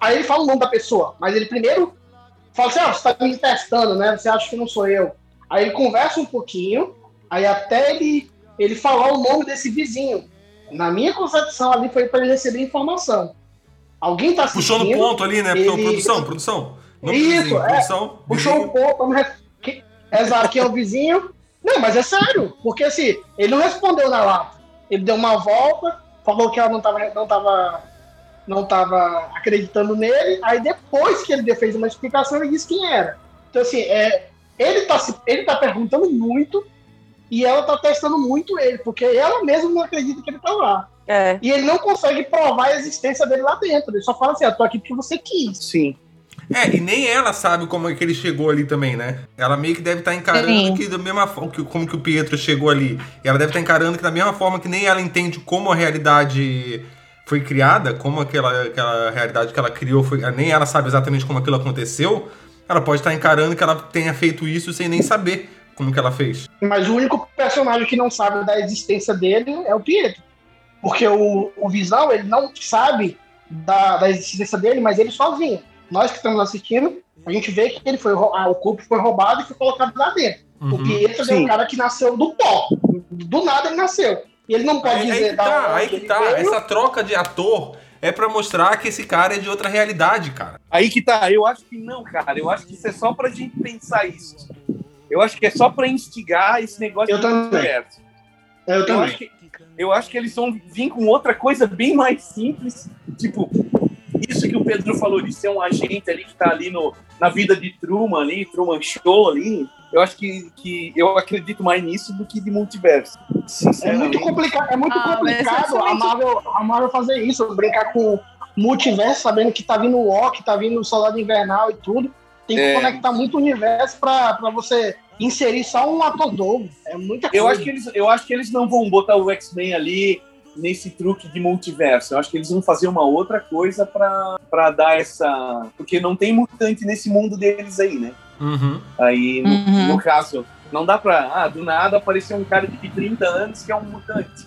Aí ele fala o nome da pessoa, mas ele primeiro fala assim, ah, você tá me testando, né? Você acha que não sou eu. Aí ele conversa um pouquinho, aí até ele, ele falar o nome desse vizinho. Na minha concepção ali foi para ele receber informação. Alguém tá assistindo. Puxou no ponto ali, né? Ele- Produção, produção. Nome do Isso, vizinho, é. Produção. Puxou vizinho. um ponto. vamos que- Exato, quem é o vizinho. Não, mas é sério. Porque assim, ele não respondeu na lata. Ele deu uma volta, falou que ela não tava, não tava, não tava acreditando nele. Aí depois que ele deu- fez uma explicação, ele disse quem era. Então, assim, é, ele, tá, se- ele tá perguntando muito e ela tá testando muito ele, porque ela mesma não acredita que ele tá lá. É. E ele não consegue provar a existência dele lá dentro. Ele só fala assim: eu tô aqui porque você quis. sim. É, e nem ela sabe como é que ele chegou ali também, né? Ela meio que deve estar encarando Sim. que da mesma forma que como que o Pietro chegou ali. E ela deve estar encarando que da mesma forma que nem ela entende como a realidade foi criada, como aquela, aquela realidade que ela criou, foi, nem ela sabe exatamente como aquilo aconteceu. Ela pode estar encarando que ela tenha feito isso sem nem saber como que ela fez. Mas o único personagem que não sabe da existência dele é o Pietro. Porque o, o Visão, ele não sabe da, da existência dele, mas ele sozinho. Nós que estamos assistindo, a gente vê que ele foi, ah, o corpo foi roubado e foi colocado lá dentro. O Uhum. Pietro é Sim. um cara que nasceu do pó. Do nada ele nasceu. E ele não pode Aí, aí dizer que da tá, onde aí que tá. veio. Essa troca de ator é pra mostrar que esse cara é de outra realidade, cara. Aí que tá, eu acho que não, cara. Eu acho que isso é só pra gente pensar isso. Eu acho que é só pra instigar esse negócio Eu também. Eu Eu também. acho, que, eu acho que eles vão vir com outra coisa bem mais simples. Tipo, isso que o Pedro falou de ser um agente ali que tá ali no, na vida de Truman ali, Truman Show ali. Eu acho que, que eu acredito mais nisso do que de multiverso. É muito complicado, é muito Ah, complicado a Marvel, a Marvel fazer isso, brincar com multiverso, sabendo que tá vindo o Walk, tá vindo o Soldado Invernal e tudo. Tem que É. conectar muito o universo pra, pra você inserir só um ator novo. É muita coisa. Eu acho, que eles, eu acho que eles não vão botar o X-Men ali nesse truque de multiverso. Eu acho que eles vão fazer uma outra coisa pra, pra dar essa. Porque não tem mutante nesse mundo deles aí, né? Uhum. Aí, no, Uhum. no caso, não dá pra. Ah, do nada aparecer um cara de 30 anos que é um mutante.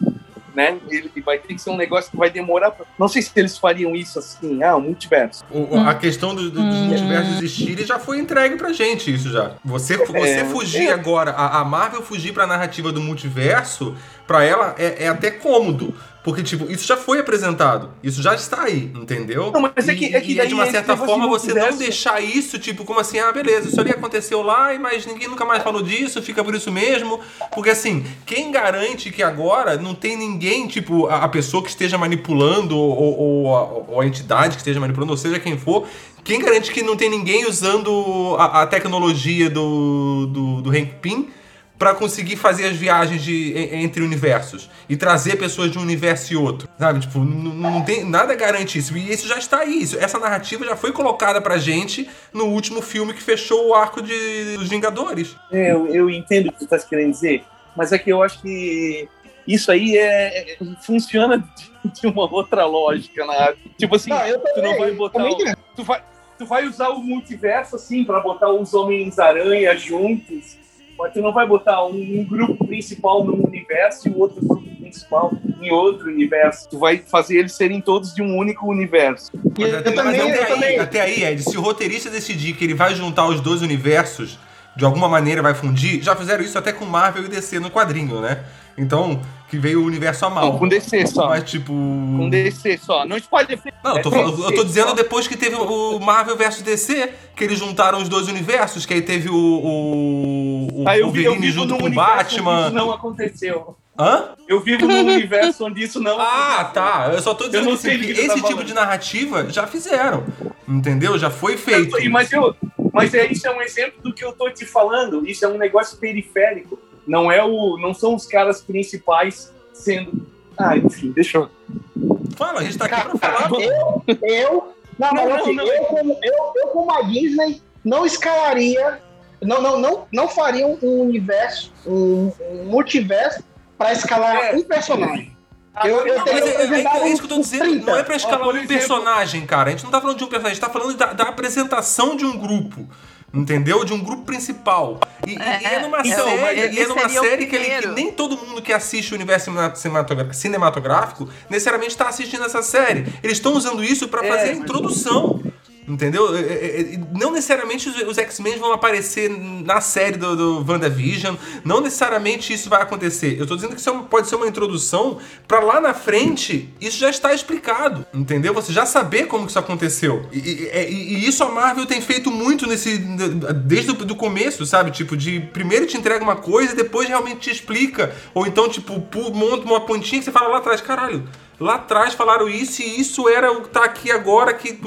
Né? Ele vai ter que ser um negócio que vai demorar. Pra... Não sei se eles fariam isso assim, ah, um multiverso. O- a questão do, do, dos Hum. multiversos existirem já foi entregue pra gente, isso já. Você, você fugir é. agora, a, a Marvel fugir pra narrativa do multiverso, pra ela é, é até cômodo. Porque, tipo, isso já foi apresentado. Isso já está aí, entendeu? Não, mas é que- E- é que e daí de uma certa forma você não deixar isso, tipo, como assim, ah, beleza, isso ali aconteceu lá, e mas ninguém nunca mais falou disso, fica por isso mesmo. Porque assim, quem garante que agora não tem ninguém, tipo, a, a pessoa que esteja manipulando, ou, ou a, ou a entidade que esteja manipulando, ou seja quem for, quem garante que não tem ninguém usando a, a tecnologia do, do, do Hank Pym pra conseguir fazer as viagens de, en- entre universos e trazer pessoas de um universo e outro, sabe? Tipo, não tem nada garante isso. E isso já está aí. Isso- essa narrativa já foi colocada pra gente no último filme que fechou o arco de, dos Vingadores. É, Eu, eu entendo o que tu estás querendo dizer, mas é que eu acho que isso aí é, é- funciona de, uma outra lógica. Na, tipo assim, Não, eu tu não vai botar. também o- tu, vai, tu vai usar o multiverso assim para botar os Homens-Aranha juntos, mas tu não vai botar um, um grupo principal num universo e o outro grupo principal em outro universo. Tu vai fazer eles serem todos de um único universo. Mas Eu até, também, até eu aí, também. até aí, Ed, se o roteirista decidir que ele vai juntar os dois universos de alguma maneira vai fundir. Já fizeram isso até com Marvel e DC no quadrinho, né? Então, que veio o universo a mal. Não, com DC só. Mas tipo. Com DC só. Não pode. Não, eu tô, falando- eu tô dizendo depois que teve o Marvel vs DC, que eles juntaram os dois universos, que aí teve o, o, o Aí eu, vi, eu Wolverine junto com o Batman. onde isso não aconteceu. Hã? Eu vivo num universo onde isso não Ah, tá. Eu só tô dizendo assim, que esse tá tipo falando. de narrativa já fizeram. Entendeu? Já foi feito. Mas, eu, mas é, isso é um exemplo do que eu tô te falando. Isso é um negócio periférico. Não, é o, não são os caras principais sendo. Ah, enfim, deixa eu. Fala, a gente tá aqui pra falar. Eu, eu, não, Não, assim, não, não. Eu, como, eu, eu como a Disney não escalaria, não, não, não, não faria um universo, um, um multiverso para escalar É. um personagem. Eu, eu Não, mas é, é- é isso que eu tô dizendo. 30. Não é pra escalar Ó, um exemplo- personagem, cara. A gente não tá falando de um personagem, a gente tá falando da, da apresentação de um grupo. Entendeu? De um grupo principal. E, É, e é numa então, série, e é numa série que, ele- que nem todo mundo que assiste o universo cinematográfico necessariamente está assistindo essa série. Eles estão usando isso pra É, fazer a introdução. Entendeu? É, é, é, Não necessariamente os, X-Men vão aparecer na série do, do WandaVision. Não necessariamente isso vai acontecer. Eu tô dizendo que isso pode ser uma introdução pra lá na frente isso já está explicado. Entendeu? Você já saber como que isso aconteceu. E, e- e- isso a Marvel tem feito muito nesse. Desde o começo, sabe? Tipo, de primeiro te entrega uma coisa e depois realmente te explica. Ou então, tipo, monta uma pontinha que você fala lá atrás, caralho. Lá atrás falaram isso e isso era o que tá aqui agora que.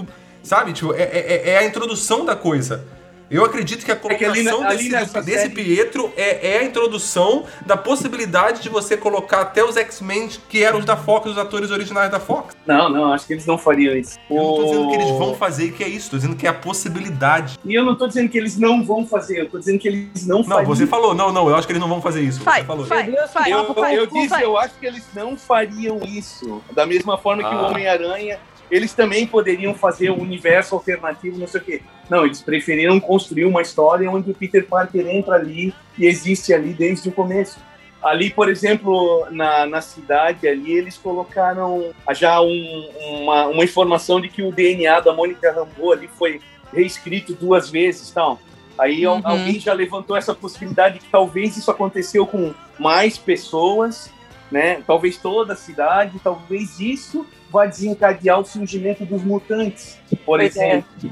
Sabe? Tipo, é, é- é a introdução da coisa. Eu acredito que a que na- colocação ali desse, nessa desse série- Pietro é, é a introdução da possibilidade de você colocar até os X-Men que eram os da Fox, os atores originais da Fox. Não, não, acho que eles não fariam isso. Eu não tô dizendo que eles vão fazer e que é isso, tô dizendo que é a possibilidade. E eu não tô dizendo que eles não vão fazer, eu tô dizendo que eles não Não, fariam. você falou, não, não, eu acho que eles não vão fazer isso. Você falou. Deus, vai, Eu, vai, eu disse, vai. eu acho que eles não fariam isso. Da mesma forma que o Ah. Homem-Aranha, eles também poderiam fazer um universo alternativo, não sei o quê. Não, eles preferiram construir uma história onde o Peter Parker entra ali e existe ali desde o começo. Ali, por exemplo, na, na cidade ali, eles colocaram já um- uma, uma informação de que o DNA da Mônica Rambeau ali foi reescrito duas vezes tal. Aí Uhum. alguém já levantou essa possibilidade que talvez isso aconteceu com mais pessoas, né? Talvez toda a cidade, talvez isso vai desencadear o surgimento dos mutantes, por Pois é. exemplo.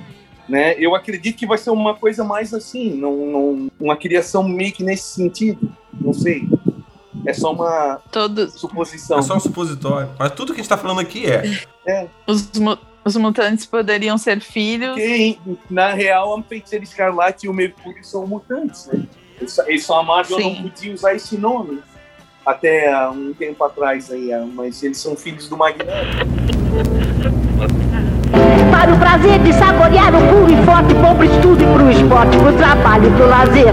Né? Eu acredito que vai ser uma coisa mais assim, não, não- uma criação meio que nesse sentido. Não sei. É só uma Todos suposição. É só um supositório. Mas tudo que a gente tá falando aqui é. os, mu- os mutantes poderiam ser filhos. Porque, na real, a Feiticeira Escarlate e o Mercúrio são mutantes, né? Eles só a Marvel Sim. não podia usar esse nome até há um tempo atrás aí, mas eles são filhos do Magneto. Para o prazer de saborear o puro e forte, bom pro estudo e pro esporte, pro trabalho e pro lazer.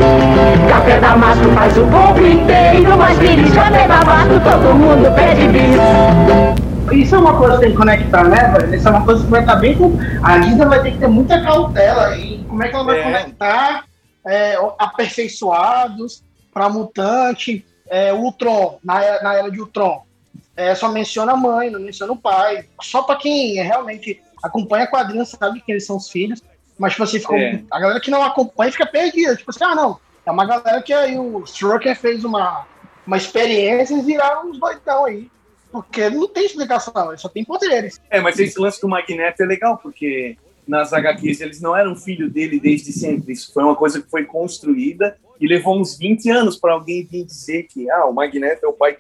Café da Mastro faz o povo inteiro, mas filhos, café da Mastro todo mundo pede bis. Isso é uma coisa que tem que conectar, né, velho? Isso é uma coisa que vai estar bem com. A Disney vai ter que ter muita cautela em como é que ela vai É. conectar é, aperfeiçoados para mutante, é, Ultron, na, era- na era de Ultron. É, só menciona a mãe, não menciona o pai. Só para quem realmente acompanha a quadrinha sabe que eles são os filhos. Mas tipo assim, ficou, É. a galera que não acompanha fica perdida. Tipo assim, ah, não. É uma galera que aí o Strucker fez uma, uma experiência e viraram uns doidão aí. Porque não tem explicação, ele só tem poderes. É, mas esse lance do Magneto é legal, porque nas HQs eles não eram filho dele desde sempre. Isso foi uma coisa que foi construída e levou uns 20 anos para alguém vir dizer que ah, o Magneto é o pai.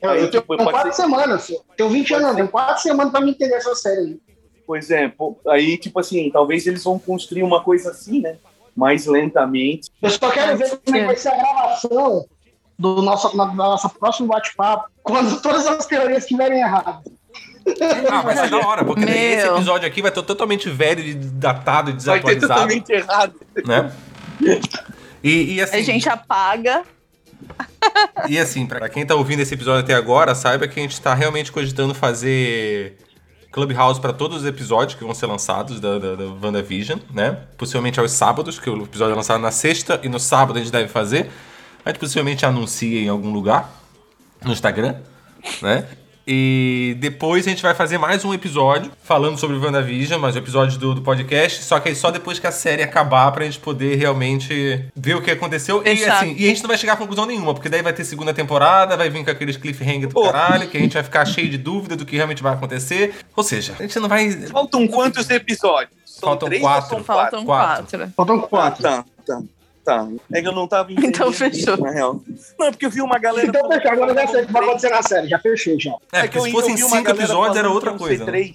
Eu, Aí, eu tenho tipo, quatro ser- semanas, tenho 20 Pode anos, ser- tenho quatro semanas pra me entender essa série aí. Pois é, pô, aí tipo assim, talvez eles vão construir uma coisa assim, né? Mais lentamente. Eu só quero ver como é que vai ser a gravação do nosso, na, da nossa próximo bate-papo, quando todas as teorias estiverem erradas. Ah, vai ser da hora, porque esse episódio aqui vai estar totalmente velho, e datado e Vai ter desatualizado. totalmente errado. Né? E, e assim. A gente apaga. E assim, pra quem tá ouvindo esse episódio até agora, saiba que a gente tá realmente cogitando fazer Clubhouse pra todos os episódios que vão ser lançados da, da, da WandaVision, né? Possivelmente aos sábados, que o episódio é lançado na sexta e no sábado a gente deve fazer. A gente possivelmente anuncia em algum lugar, no Instagram, né? E depois a gente vai fazer mais um episódio falando sobre WandaVision, mais um episódio do, do podcast. Só que aí só depois que a série acabar pra gente poder realmente ver o que aconteceu. E assim, e a gente não vai chegar a conclusão nenhuma, porque daí vai ter segunda temporada, vai vir com aqueles cliffhanger do Pô. caralho, que a gente vai ficar cheio de dúvida do que realmente vai acontecer. Ou seja, a gente não vai. Faltam quantos episódios? São Faltam três quatro. ou são quatro? Faltam Quatro. quatro. Faltam Ah, quatro. tá, tá, tá. É que eu não tava entendendo Então fechou. isso, na real. Não, é porque eu vi uma galera... Então, fechou. Agora já sei o que vai acontecer na série. Já fechei, já. É, que porque eu- se fossem cinco episódios era outra que coisa. ser três.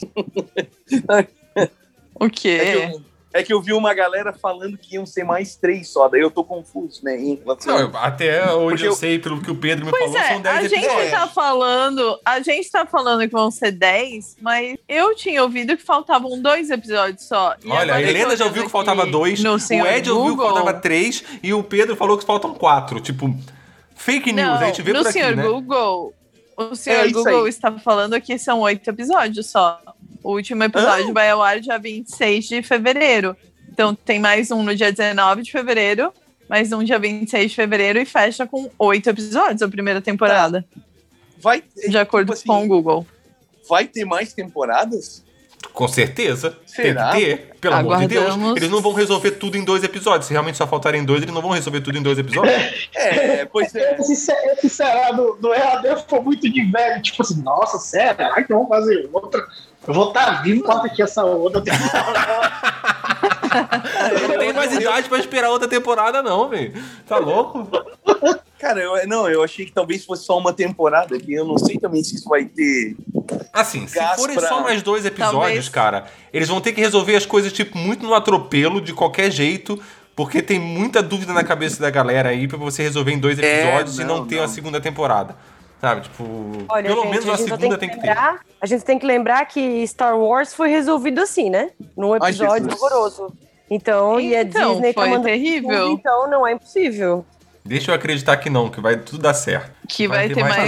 O É que, quê? eu, é que eu vi uma galera falando que iam ser mais três só, daí eu tô confuso, né? Em relação- Não, até onde eu, eu- sei, pelo que o Pedro me Pois falou, é, são 10 a gente episódios. tá falando, a gente tá falando que vão ser 10, mas eu tinha ouvido que faltavam dois episódios só. E Olha, a Helena já ouviu que faltava dois, o Ed ouviu que Google. faltava três e o Pedro falou que faltam quatro. Tipo, fake news, Não, a gente vê no por aqui, senhor né? Google, o senhor É Google aí. está falando que são oito episódios só. O último episódio vai ao ar dia 26 de fevereiro. Então tem mais um no dia 19 de fevereiro, mais um dia 26 de fevereiro e fecha com oito episódios a primeira temporada, Vai, de acordo tipo assim, com o Google. vai ter mais temporadas? Com certeza. Será? Tem que ter. Pelo amor de Deus. Aguardamos. Eles não vão resolver tudo em dois episódios. Se realmente só faltarem dois, eles não vão resolver tudo em dois episódios. É, pois é. Esse, se- esse será do, do EAD foi muito de velho. Tipo assim, nossa, sério? Ai, que vamos fazer outra. Eu vou estar vivo pra assistir essa outra temporada. Eu não tenho mais idade pra esperar outra temporada, não, velho. Tá louco? Cara, eu, não, eu achei que talvez fosse só uma temporada, que eu não sei também se isso vai ter. Assim, se forem pra- só mais dois episódios, Talvez. cara, eles vão ter que resolver as coisas, tipo, muito no atropelo, de qualquer jeito. Porque tem muita dúvida na cabeça da galera aí pra você resolver em dois É, episódios e não não, ter não. uma segunda temporada. Sabe? Tipo, Olha, pelo gente, menos a segunda tem tem que que ter. lembrar, A gente tem que lembrar que Star Wars foi resolvido assim, né? Num Ai, episódio Jesus. horroroso. Então, e a Então, Disney tá foi mandando terrível. tudo, então não é impossível. Deixa eu acreditar que não, que vai tudo dar certo. Que vai, ter mais, é,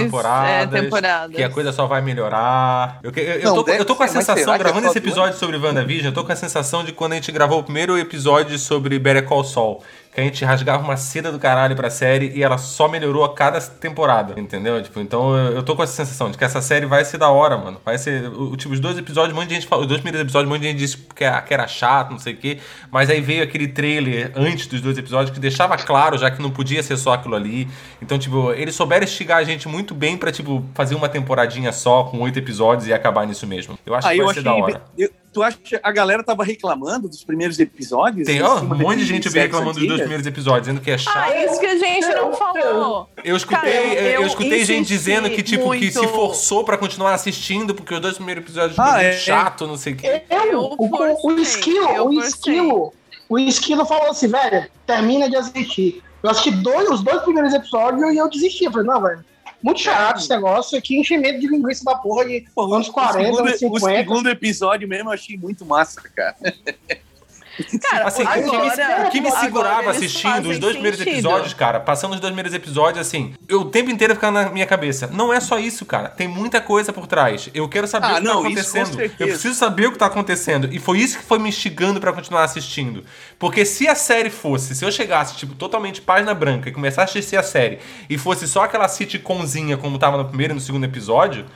temporadas. Que a coisa só vai melhorar. Eu, eu- eu Não, tô, eu tô com a ser, sensação, é gravando esse episódio sobre WandaVision, eu tô com a sensação de quando a gente gravou o primeiro episódio sobre Better Call Saul. Que a gente rasgava uma seda do caralho pra série e ela só melhorou a cada temporada, entendeu? Tipo, então eu, eu tô com essa sensação de que essa série vai ser da hora, mano. Vai ser. O, tipo, os dois episódios, um monte de gente falou. Os dois primeiros episódios, um monte de gente disse que era, que era chato, não sei o quê. Mas aí veio aquele trailer antes dos dois episódios que deixava claro já que não podia ser só aquilo ali. Então, tipo, eles souberam instigar a gente muito bem pra, tipo, fazer uma temporadinha só com oito episódios e acabar nisso mesmo. Eu acho Aí que eu vai ser achei. da hora. eu- tu acha que a galera tava reclamando dos primeiros episódios? Tem, Em ó, um monte de gente reclamando dos dois primeiros episódios, dizendo que é chato. Ah, isso que a gente não falou. Eu escutei, Cara, eu, eu escutei gente dizendo que, tipo, que se muito. forçou pra continuar assistindo, porque os dois primeiros episódios Ah, é, muito é. chato, não sei o quê. Eu, o, o, o esquilo, eu o esquilo, o esquilo falou assim, velho, termina de assistir. Eu assisti dois, os dois primeiros episódios e eu desisti. Eu falei, não, velho, muito chato esse negócio aqui, enchimento de linguiça da porra de Pô, anos o 40, segundo- anos O 50. segundo episódio mesmo eu achei muito massa, cara. Cara, Assim, o que me- agora, o que me segurava assistindo os dois primeiros sentido. episódios, cara, passando os dois primeiros episódios, assim, eu o tempo inteiro ficava na minha cabeça. Não é só isso, cara. Tem muita coisa por trás. Eu quero saber Ah, o que não, tá isso com acontecendo. Eu preciso saber o que tá acontecendo. E foi isso que foi me instigando pra continuar assistindo. Porque se a série fosse, se eu chegasse, tipo, totalmente página branca e começasse a assistir a série e fosse só aquela sitcomzinha como tava no primeiro e no segundo episódio.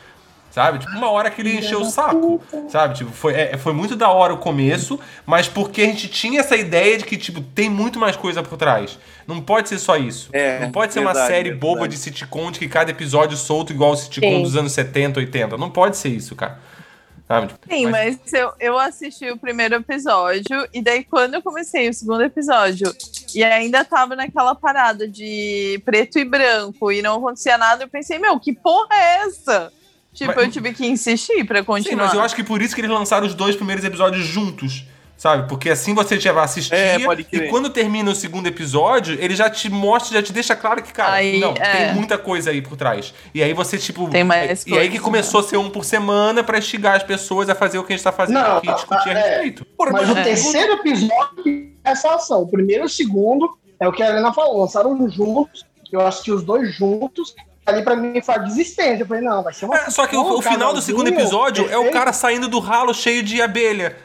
Sabe? Tipo, uma hora que ele encheu o saco. Sabe? Tipo, foi, é, foi muito da hora o começo, mas porque a gente tinha essa ideia de que, tipo, tem muito mais coisa por trás. Não pode ser só isso. É, não pode ser uma verdade, série é boba verdade. de sitcom de que cada episódio solto igual o sitcom Sim. dos anos 70, 80. Não pode ser isso, cara. Sabe? Tipo, Sim, mas eu, eu assisti o primeiro episódio, e daí quando eu comecei o segundo episódio, e ainda tava naquela parada de preto e branco, e não acontecia nada, eu pensei, meu, que porra é essa? Tipo, Mas- eu tive que insistir pra Sim, continuar. mas eu acho que por isso que eles lançaram os dois primeiros episódios juntos. Sabe? Porque assim você já vai assistir. É, pode e quando termina o segundo episódio, ele já te mostra, já te deixa claro que, cara, Aí, não, é. tem muita coisa aí por trás. E aí você, tipo. Tem mais E aí que começou a ser um por semana pra instigar as pessoas a fazer o que a gente tá fazendo Não, aqui, discutir a é. respeito. Mas o É. terceiro episódio é essa ação. O primeiro e o segundo é o que a Helena falou. Lançaram juntos. Eu assisti os dois juntos. Ali pra mim foi a desistência. Eu falei, não, vai ser uma. É, só que o, o final do segundo episódio é o cara saindo do ralo cheio de abelha.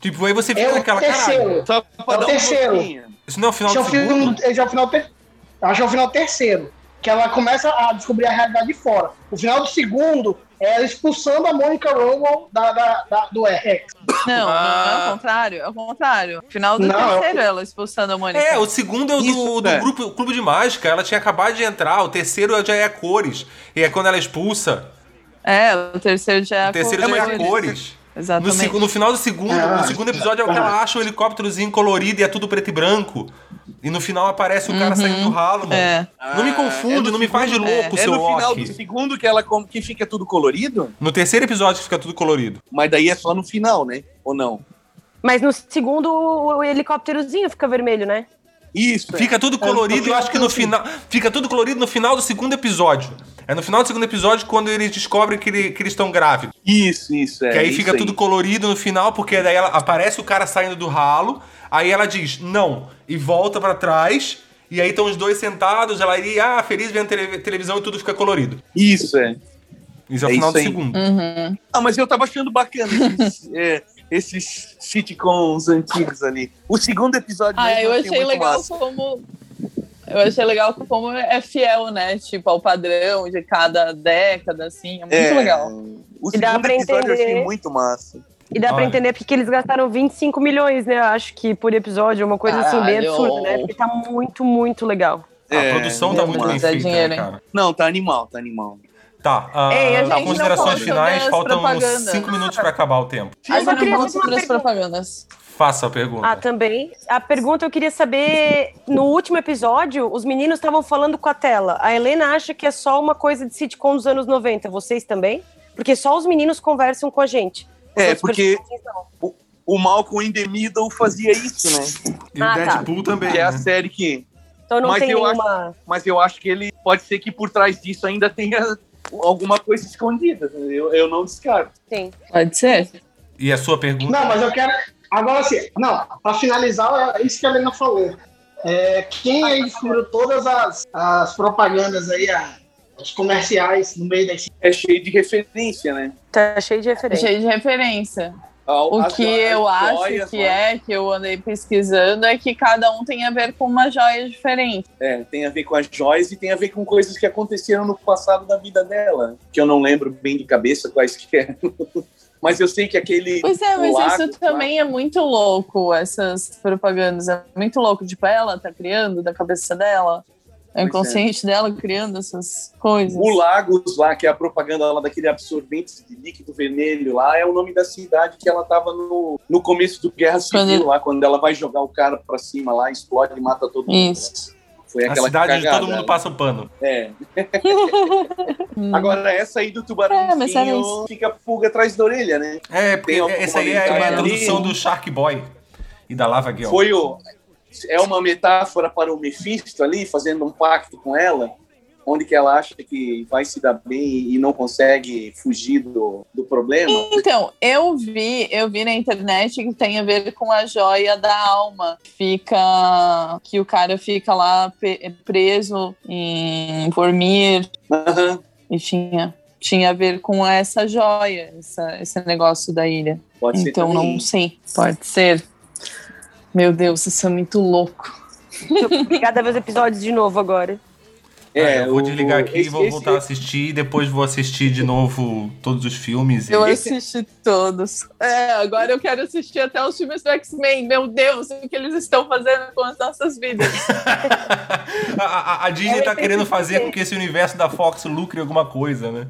Tipo, aí você fica É o naquela terceiro. É o um terceiro. pouquinho. Isso não é o final Esse é do o final, segundo? esse é o final ter... Acho que é o final terceiro. Que ela começa a descobrir a realidade de fora. O final do segundo é expulsando a Mônica Rambeau da, da, da- do Rex. Não, não é Ah. o contrário, é o contrário. Final do Não, terceiro, ela expulsando a Mônica. É, o segundo é o do, Isso, do é. grupo, clube de mágica. Ela tinha acabado de entrar. O terceiro já é a cores. E é quando ela expulsa. É, o terceiro já é a O terceiro cor- já é a cores. No, Exatamente. seg- no final do segundo, Ah. no segundo episódio é o que ela acha um helicópterozinho colorido e é tudo preto e branco. E no final aparece o cara saindo do ralo, mano. É. Não me Ah, confunde, é no não me faz de louco, É seu no final Loki. do segundo que ela com- que fica tudo colorido, No terceiro episódio que fica tudo colorido. mas daí é só no final, né? Ou não? Mas no segundo, o helicópterozinho fica vermelho, né? Isso. é. Fica tudo colorido e eu acho que no final. Fica tudo colorido no final do segundo episódio. É no final do segundo episódio quando eles descobrem que, ele- que eles estão grávidos. Isso, isso. É, que aí isso fica tudo colorido no final, porque daí ela, aparece o cara saindo do ralo, aí ela diz não, e volta pra trás, e aí estão os dois sentados, ela iria, ah, feliz vendo tele- televisão e tudo fica colorido. Isso, é. Isso é o É final do aí. segundo. Uhum. Ah, mas eu tava achando bacana esses, é, esses sitcoms antigos ali. O segundo episódio Ah, eu achei muito legal massa. como. Eu achei legal como é fiel, né? Tipo, ao padrão de cada década, assim. É muito É, legal. O E dá pra episódio eu achei entender- muito massa. E dá pra Olha. entender porque eles gastaram 25 milhões, né? Eu Acho que por episódio, uma coisa assim bem Caralho. absurda, né? Porque tá muito, muito legal. A É, produção tá meu muito bem é feita, dinheiro, né, cara? Não, tá animal, tá animal. Tá, ah, Ei, a considerações finais, faltam uns propagandas. 5 minutos pra acabar o tempo. Só queria vamos fazer uma sobre as propagandas. Faça a pergunta. Ah, também. A pergunta eu queria saber: no último episódio, os meninos estavam falando com a tela. A Helena acha que é só uma coisa de sitcom dos anos 90. Vocês também? Porque só os meninos conversam com a gente. Os É, porque o, o Malcolm in the Middle fazia isso, né? E o Ah, tá. Deadpool também. Que é a né? série que. Então não Mas tem eu nenhuma. Mas eu acho que ele pode ser que por trás disso ainda tenha alguma coisa escondida. Eu, eu não descarto. Sim. Pode ser? E a sua pergunta? Não, mas eu quero. Agora sim, não, pra finalizar, é isso que a Helena falou. É, quem aí descobriu todas as, as propagandas aí, a- os comerciais no meio das. É cheio de referência, né? Tá cheio de referência. Cheio de referência. O as que eu acho joias que lá. é, que eu andei pesquisando, é que cada um tem a ver com uma joia diferente. É, tem a ver com as joias e tem a ver com coisas que aconteceram no passado da vida dela. Que eu não lembro bem de cabeça quais que é. Mas eu sei que aquele. Pois é, mas lago isso também é muito louco, essas propagandas. É muito louco. Tipo, ela tá criando da cabeça dela, é é. inconsciente dela criando essas coisas. O Lagos lá, que é a propaganda lá daquele absorvente de líquido vermelho lá, é o nome da cidade que ela tava no, no começo do Guerra Civil Quando- lá, quando ela vai jogar o cara pra cima lá, explode e mata todo mundo. Isso. Foi A aquela cidade onde cagada. todo mundo passa o pano. É. Agora, essa aí do É, tubarãozinho isso. fica pulga atrás da orelha, né? É, porque essa aí é a introdução do Shark Boy e da Lava Girl. Foi o. É uma metáfora para o Mephisto ali, fazendo um pacto com ela, onde que ela acha que vai se dar bem e não consegue fugir do, do problema. Então, eu vi, eu vi na internet que tem a ver com a joia da alma. Fica que o cara fica lá preso em Vormir Aham, e tinha tinha a ver com essa joia, essa, esse negócio da ilha. pode ser Então também. não sei, pode ser. Meu Deus, isso é muito louco. Obrigada a ver os episódios de novo agora. É, eu vou desligar aqui e esse- vou esse- voltar a assistir e depois vou assistir de novo todos os filmes. e- Eu Esse- assisti todos. É, agora eu quero assistir até os filmes do X-Men. Meu Deus, o que eles estão fazendo com as nossas vidas? a, a- a Disney Ela tá tem querendo que fazer com que esse universo da Fox lucre alguma coisa, né?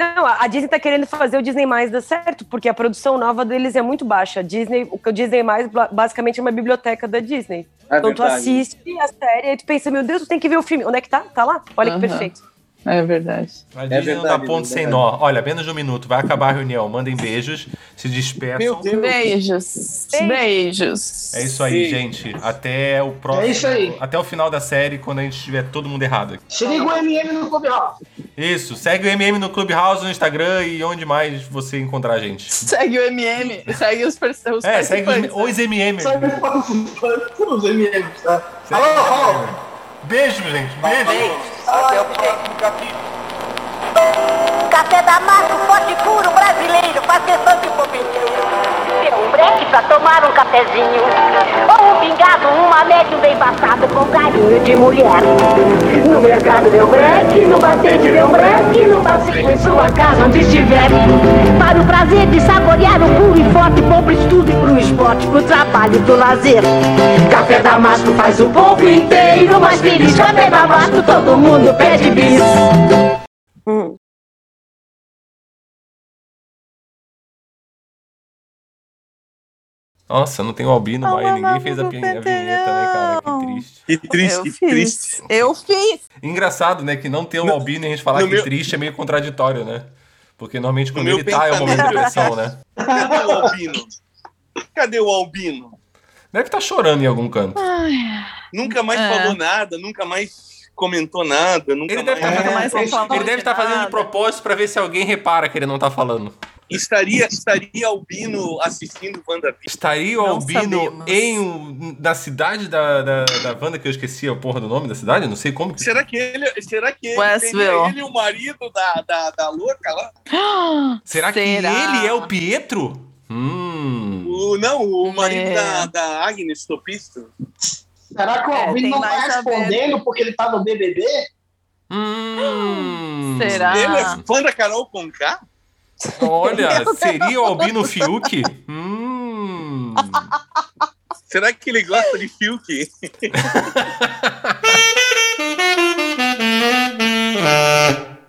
Não, a Disney tá querendo fazer o Disney Mais dar certo, porque a produção nova deles é muito baixa. A Disney, o que o Disney Mais ba- basicamente é uma biblioteca da Disney. É então tu verdade. assiste a série e tu pensa, meu Deus, tu tem que ver o filme. Onde é que tá? Tá lá? Olha Aham. que perfeito. É verdade. A Disney não verdade, dá é ponto sem verdade. nó. Olha, menos de um minuto, vai acabar a reunião. Mandem beijos, se despeçam. Meu Deus. Beijos. Beijos. É isso aí, Sim. gente. Até o próximo. É isso aí. Até o final da série, quando a gente tiver todo mundo errado. aqui. Se liga o MM no Clubhouse. Isso, segue o MM no Clubhouse, no Instagram e onde mais você encontrar a gente. Segue o MM, segue os, pers- os É, segue os, participantes. os MM. Sabe os MMs, tá? Alô, alô. Beijo, gente. Beijo. Até o próximo capítulo. Café da massa, forte puro brasileiro, fazer funk bobeiro. Breque pra tomar um cafezinho. Ou um pingado, uma média bem passado com carinho de mulher. No mercado deu breque, no batente deu breque, no passeio em sua casa onde estiver. Para o prazer de saborear o puro e forte, bom pro estudo e pro esporte, pro trabalho e pro lazer. Café Damasco faz o povo inteiro mais feliz. Café Damasco todo mundo pede bis. Nossa, não tem o Albino mais. Ninguém fez a, vinheta, né, cara? Que triste. Que triste, eu que fiz. triste. Eu fiz. Engraçado, né? Que não ter o Albino e a gente falar no que meu- triste é meio contraditório, né? Porque normalmente quando meu ele tá é o momento de depressão, né? Cadê o Albino? Cadê o Albino? Deve estar chorando em algum canto. Nunca mais É. falou nada, nunca mais comentou nada, nunca Ele deve mais... estar É, fazendo, mas ele deve de tá fazendo de propósito pra ver se alguém repara que ele não tá falando. Estaria, estaria Albino assistindo WandaVision? Estaria o Albino em um- na cidade da, da, da Wanda, que eu esqueci a porra do nome da cidade, não sei como. que- Será que ele, será que ele, seria ele o marido da, da, da louca lá? Será, que ele é o Pietro? Hum. O, não, o marido É. da, da Agnes Topisto. Será que o É, Alvin tem não tá respondendo porque ele tá no BBB? Hum. Será? Ele é fã da Carol Conká? Olha, seria o Albino Fiuk? Hum. Será que ele gosta de Fiuk?